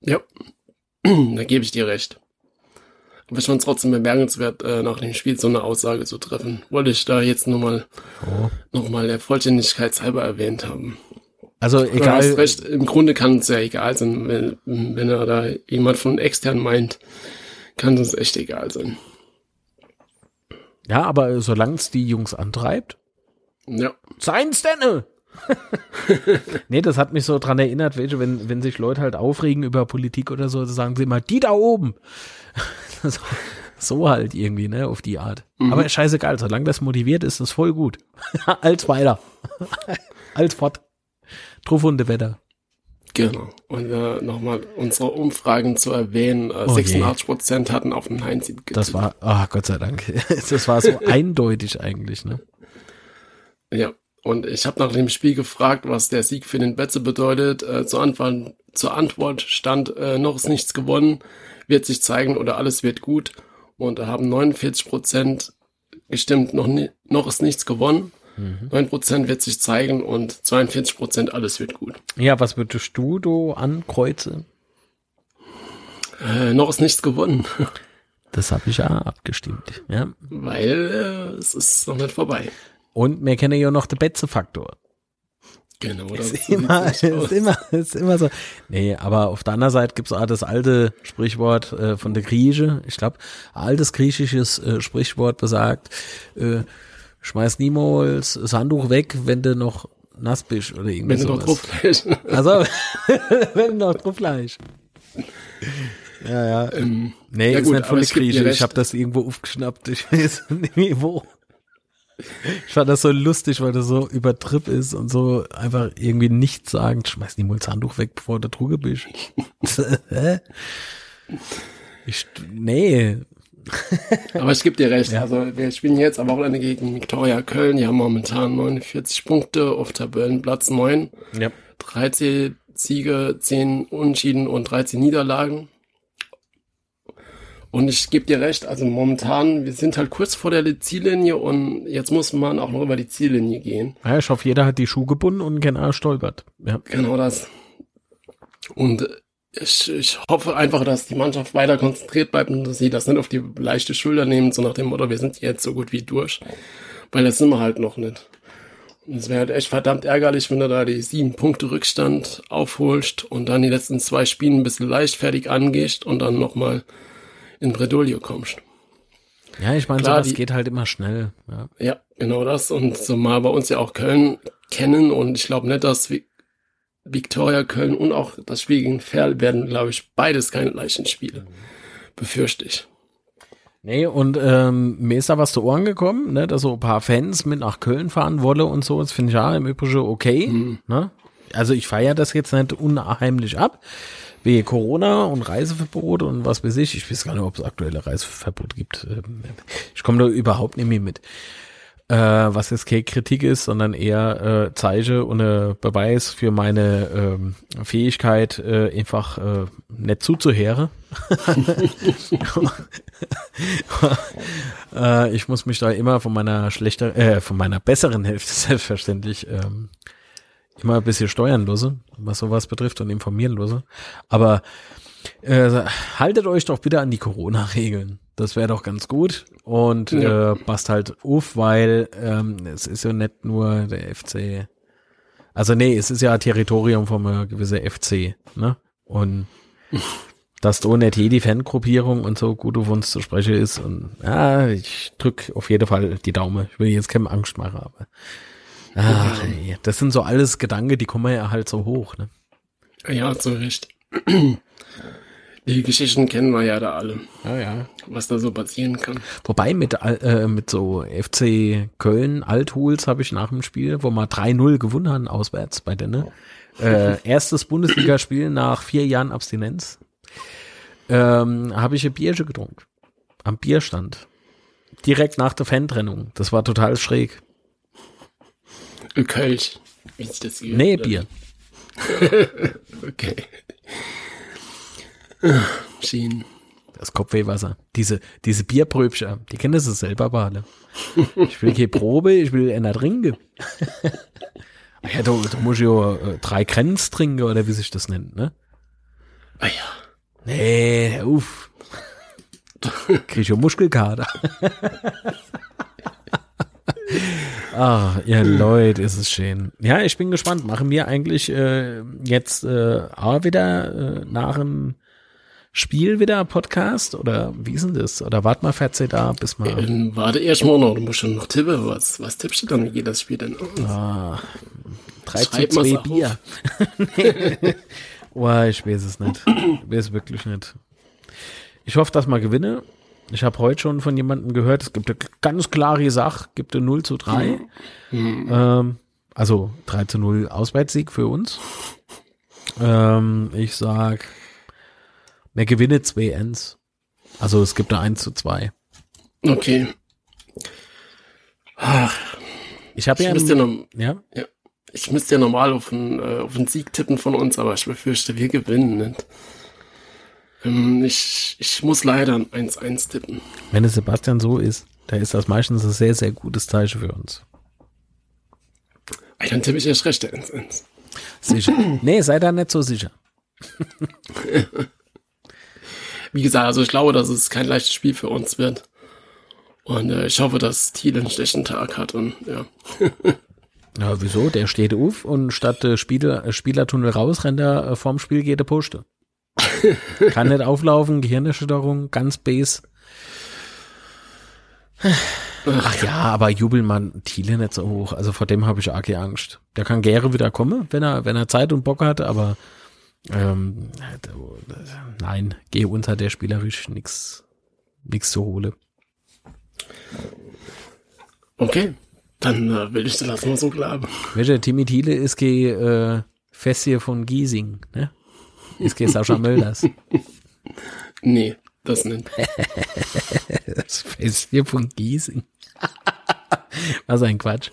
Ja, da gebe ich dir recht. Aber ich fand es trotzdem bemerkenswert, äh, nach dem Spiel so eine Aussage zu treffen. Wollte ich da jetzt nochmal Oh. noch mal der Vollständigkeit halber erwähnt haben. Also Du hast egal, recht, im Grunde kann es ja egal sein, wenn, wenn er da jemand von extern meint, kann es echt egal sein. ja, aber solange es die Jungs antreibt, Ja, Science denn? nee, das hat mich so dran erinnert, welche, wenn, wenn sich Leute halt aufregen über Politik oder so, sagen sie immer, die da oben. so, so halt irgendwie, ne, auf die Art. Aber scheißegal, solange das motiviert ist, ist voll gut. Als weiter. Als fort. Trufunde Wetter. genau. Und äh, nochmal unsere Umfragen zu erwähnen, äh, Oh je. 86 Prozent hatten auf den Heinz getippt. Das war, ah, Gott sei Dank. Das war so eindeutig eigentlich, ne? Ja, und ich habe nach dem Spiel gefragt, was der Sieg für den Betze bedeutet. Äh, zur, Antwort, zur Antwort stand, äh, noch ist nichts gewonnen, wird sich zeigen oder alles wird gut. Und da haben 49 Prozent gestimmt, noch, ni noch ist nichts gewonnen. 9 Prozent wird sich zeigen und 42 Prozent alles wird gut. Ja, was würdest du do ankreuzen? Äh, noch ist nichts gewonnen, Das habe ich ja abgestimmt, ja. weil äh, es ist noch nicht vorbei. Und wir kennen ja noch den Betze-Faktor. Genau, das ist immer, ist immer, ist immer so. Nee, aber auf der anderen Seite gibt's auch das alte Sprichwort äh, von der Grieche. Ich glaube, altes griechisches äh, Sprichwort besagt, äh, schmeiß niemals das Handtuch weg, wenn du noch nass bist oder irgendwie Wenn du drauf fällst. Also, wenn du noch drauf Fleisch. Ja, ja. Ähm, Nee, ja ist gut, nicht von der Grieche. Ich habe das irgendwo aufgeschnappt. Ich weiß nicht wo. Ich fand das so lustig, weil das so übertripp ist und so einfach irgendwie nichts sagen. Schmeiß die das Handtuch weg, bevor du Truge bist. Ich, nee. Aber ich gebe dir recht. Also wir spielen jetzt am Wochenende gegen Viktoria Köln. Die haben momentan 49 Punkte auf Tabellenplatz 9. Ja. 13 Siege, 10 Unentschieden und 13 Niederlagen. Und ich gebe dir recht, also momentan, wir sind halt kurz vor der Ziellinie und jetzt muss man auch noch über die Ziellinie gehen. ja. Ich hoffe, jeder hat die Schuhe gebunden und keiner stolpert. Ja. Genau das. Und ich, ich hoffe einfach, dass die Mannschaft weiter konzentriert bleibt und dass sie das nicht auf die leichte Schulter nehmen, so nach dem Motto, wir sind jetzt so gut wie durch. Weil das sind wir halt noch nicht. Und es wäre halt echt verdammt ärgerlich, wenn du da die sieben Punkte Rückstand aufholst und dann die letzten zwei Spiele ein bisschen leichtfertig angehst und dann nochmal in Bredouille kommst. Ja, ich meine, sowas die- geht halt immer schnell. Ja. Ja, genau das. Und zumal bei uns ja auch Köln kennen und ich glaube nicht, dass Vi- Viktoria Köln und auch das Spiel gegen Ferl werden, glaube ich, beides keine leichten Spiele. Befürchte ich. Nee, und ähm, mir ist da was zu Ohren gekommen, ne, dass so ein paar Fans mit nach Köln fahren wolle und so. Das finde ich ja im Übrigen okay. Ne? Also ich feiere das jetzt nicht unheimlich ab. Wie Corona und Reiseverbot und was weiß ich. Ich weiß gar nicht, ob es aktuelle Reiseverbote gibt. Ähm, Ich komme da überhaupt nicht mehr mit. Äh, was jetzt keine Kritik ist, sondern eher äh, zeige und äh, Beweis für meine ähm, Fähigkeit, äh, einfach äh, nicht zuzuhören. äh, ich muss mich da immer von meiner schlechter, äh, von meiner besseren Hälfte selbstverständlich ähm, immer ein bisschen steuern lose, was sowas betrifft und informieren lose. Aber äh, haltet euch doch bitte an die Corona-Regeln. Das wäre doch ganz gut. Und Ja. äh, passt halt auf, weil ähm, es ist ja nicht nur der FC. Also nee, es ist ja Territorium von einer gewissen FC, ne? Und dass da nicht jede Fangruppierung und so gut auf uns zu sprechen ist. Und ja, ich drück auf jeden Fall die Daumen. Ich will jetzt keine Angst machen, aber ach, ey, das sind so alles Gedanken, die kommen ja halt so hoch, ne? Ja, zu Recht. Die Geschichten kennen wir ja da alle, Ja, ja. was da so passieren kann. Wobei mit, äh, mit so FC Köln Althuls habe ich nach dem Spiel, wo wir 3-0 gewonnen haben, auswärts bei denen. Äh, erstes Bundesligaspiel nach vier Jahren Abstinenz. Ähm, habe ich ein Bierchen getrunken. Am Bierstand. Direkt nach der Fantrennung. Das war total schräg. Kölsch. Wie ist das hier? Nee, Bier. Okay. Schien. Das Kopfwehwasser. Diese, diese Bierbröbchen, die kennen sie selber aber alle. Ich will keine Probe, ich will einer trinken. Ach ja, du, du musst ja äh, drei Grenz trinken, oder wie sich das nennt, ne? Ah ja. Nee, uff. Krieg ich ja Muskelkater. Ah, ja, Leute, ist es schön. Ja, ich bin gespannt. Machen wir eigentlich äh, jetzt äh, auch wieder äh, nach dem Spiel wieder Podcast? Oder wie ist denn das? Oder wart mal, fährt da, bis mal. Ähm, warte erst mal noch, du musst schon noch tippen. Was, was tippst du dann, wie geht das Spiel denn? Ah, 3 zu Schreib mal's 2 auf. Bier. Nee. Ich weiß es nicht. Ich weiß es wirklich nicht. Ich hoffe, dass mal gewinne. Ich habe heute schon von jemandem gehört, es gibt eine ganz klare Sache, gibt eine 0 zu 3. Ähm, also 3 zu 0 Auswärtssieg für uns. Ähm, ich sag, wer gewinne 2 Ends. Also es gibt eine 1 zu 2. Okay. Ach, Ich habe ja, müsste, ja noch, ja, ja, ich müsste ja normal auf einen, äh, auf einen Sieg tippen von uns, aber ich befürchte, wir gewinnen nicht. Ähm, ich, ich muss leider ein 1-1 tippen. wenn es Sebastian so ist, da ist das meistens ein sehr, sehr gutes Zeichen für uns. Ey, dann tippe ich erst recht der 1-1. Sicher. nee, sei da nicht so sicher. Wie gesagt, also ich glaube, dass es kein leichtes Spiel für uns wird. Und äh, ich hoffe, dass Thiel einen schlechten Tag hat und ja. Ja, wieso? Der steht auf und statt äh, Spieler, äh, Spielertunnel raus, rennt er äh, vorm Spiel, geht er Poste. Kann nicht auflaufen, Gehirnerschütterung, ganz base. Ach ja, aber Jubelmann Thiele nicht so hoch. Also vor dem habe ich arg Angst. Der kann gerne wieder kommen, wenn er, wenn er Zeit und Bock hat, aber ähm, nein, geh unter der spielerisch nix, nix zu holen. Okay, dann äh, will ich das lassen wir so bleiben. Welcher Timmy Thiele ist ge äh, Fest hier von Giesing, ne? Ist ge Sascha Mölders. Nee, das nicht. Das Fest hier von Giesing. Was ein Quatsch.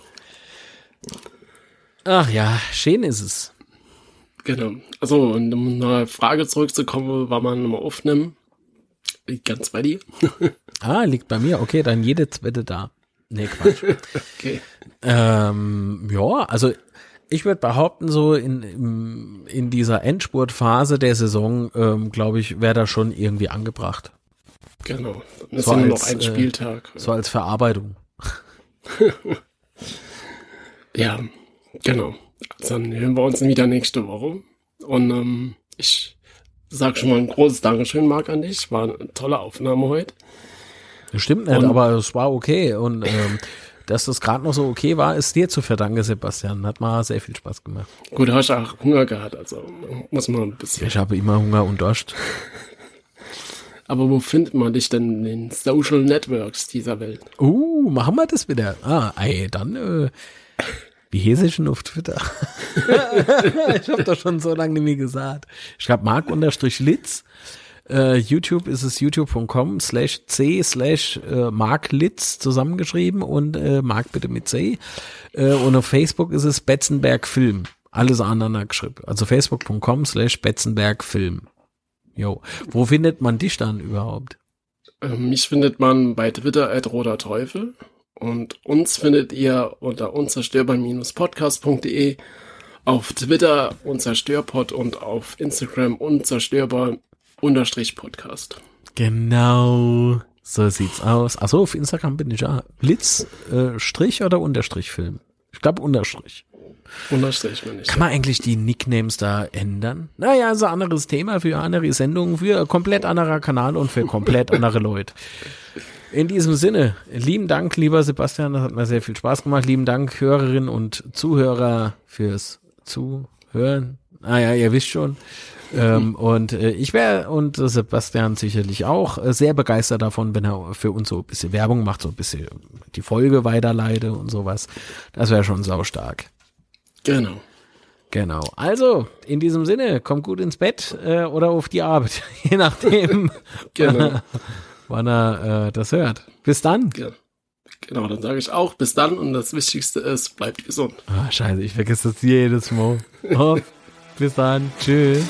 Ach ja, schön ist es. Genau. Also, und um eine Frage zurückzukommen, war man nochmal aufnehmen. Liegt ganz bei dir. Ah, liegt bei mir. Okay, dann jede zweite da. Nee, Quatsch. Okay. ähm, ja, also ich würde behaupten, so in, in, dieser Endspurtphase der Saison, ähm, glaube ich, wäre da schon irgendwie angebracht. Genau. Dann ist So nur noch als, ein äh, Spieltag. So als Verarbeitung. Ja, genau. Dann hören wir uns wieder nächste Woche. Und ähm, ich sag schon mal ein großes Dankeschön, Marc, an dich. War eine tolle Aufnahme heute. Das stimmt nicht, Und- aber es war okay. Und ähm, dass das gerade noch so okay war, ist dir zu verdanken, Sebastian. Hat mal sehr viel Spaß gemacht. Gut, du hast auch Hunger gehabt, also muss man ein bisschen. Ich habe immer Hunger und Durst. Aber wo findet man dich denn in den Social Networks dieser Welt? Uh, machen wir das wieder. Ah, ey, dann, äh, wie hieß ich denn auf Twitter? ich habe das schon so lange nicht mehr gesagt. Ich schreibe Mark unterstrich Litz. Äh, YouTube ist es youtube.com slash c slash äh, marklitz zusammengeschrieben und äh, Mark bitte mit c. Äh, und auf Facebook ist es Betzenberg Film. Alles aneinander geschrieben. Also facebook.com slash Betzenberg Film. Jo. Wo findet man dich dann überhaupt? Ähm, mich findet man bei Twitter at roter Teufel und uns findet ihr unter unzerstörbar-podcast.de auf Twitter unzerstörpod und auf Instagram unzerstörbar-podcast. Genau. So sieht's aus. Achso, auf Instagram bin ich ja. Blitz, äh, Strich oder Unterstrich Film? Ich glaube Unterstrich. Unterstrich bin ich. Kann man eigentlich die Nicknames da ändern? Naja, ist ein anderes Thema für andere Sendungen, für komplett anderer Kanal und für komplett andere Leute. In diesem Sinne, lieben Dank, lieber Sebastian, das hat mir sehr viel Spaß gemacht. Lieben Dank, Hörerinnen und Zuhörer, fürs Zuhören. Ah ja, ihr wisst schon. Ähm, und äh, ich wäre und Sebastian sicherlich auch äh, sehr begeistert davon, wenn er für uns so ein bisschen Werbung macht, so ein bisschen die Folge weiterleite und sowas. Das wäre schon saustark. Genau. Genau. Also, in diesem Sinne, kommt gut ins Bett äh, oder auf die Arbeit, je nachdem, Genau. wann er äh, das hört. Bis dann. Ge- Genau, dann sage ich auch bis dann und das Wichtigste ist, bleibt gesund. Ah, scheiße, ich vergesse das jedes Mal. Oh, bis dann. Tschüss.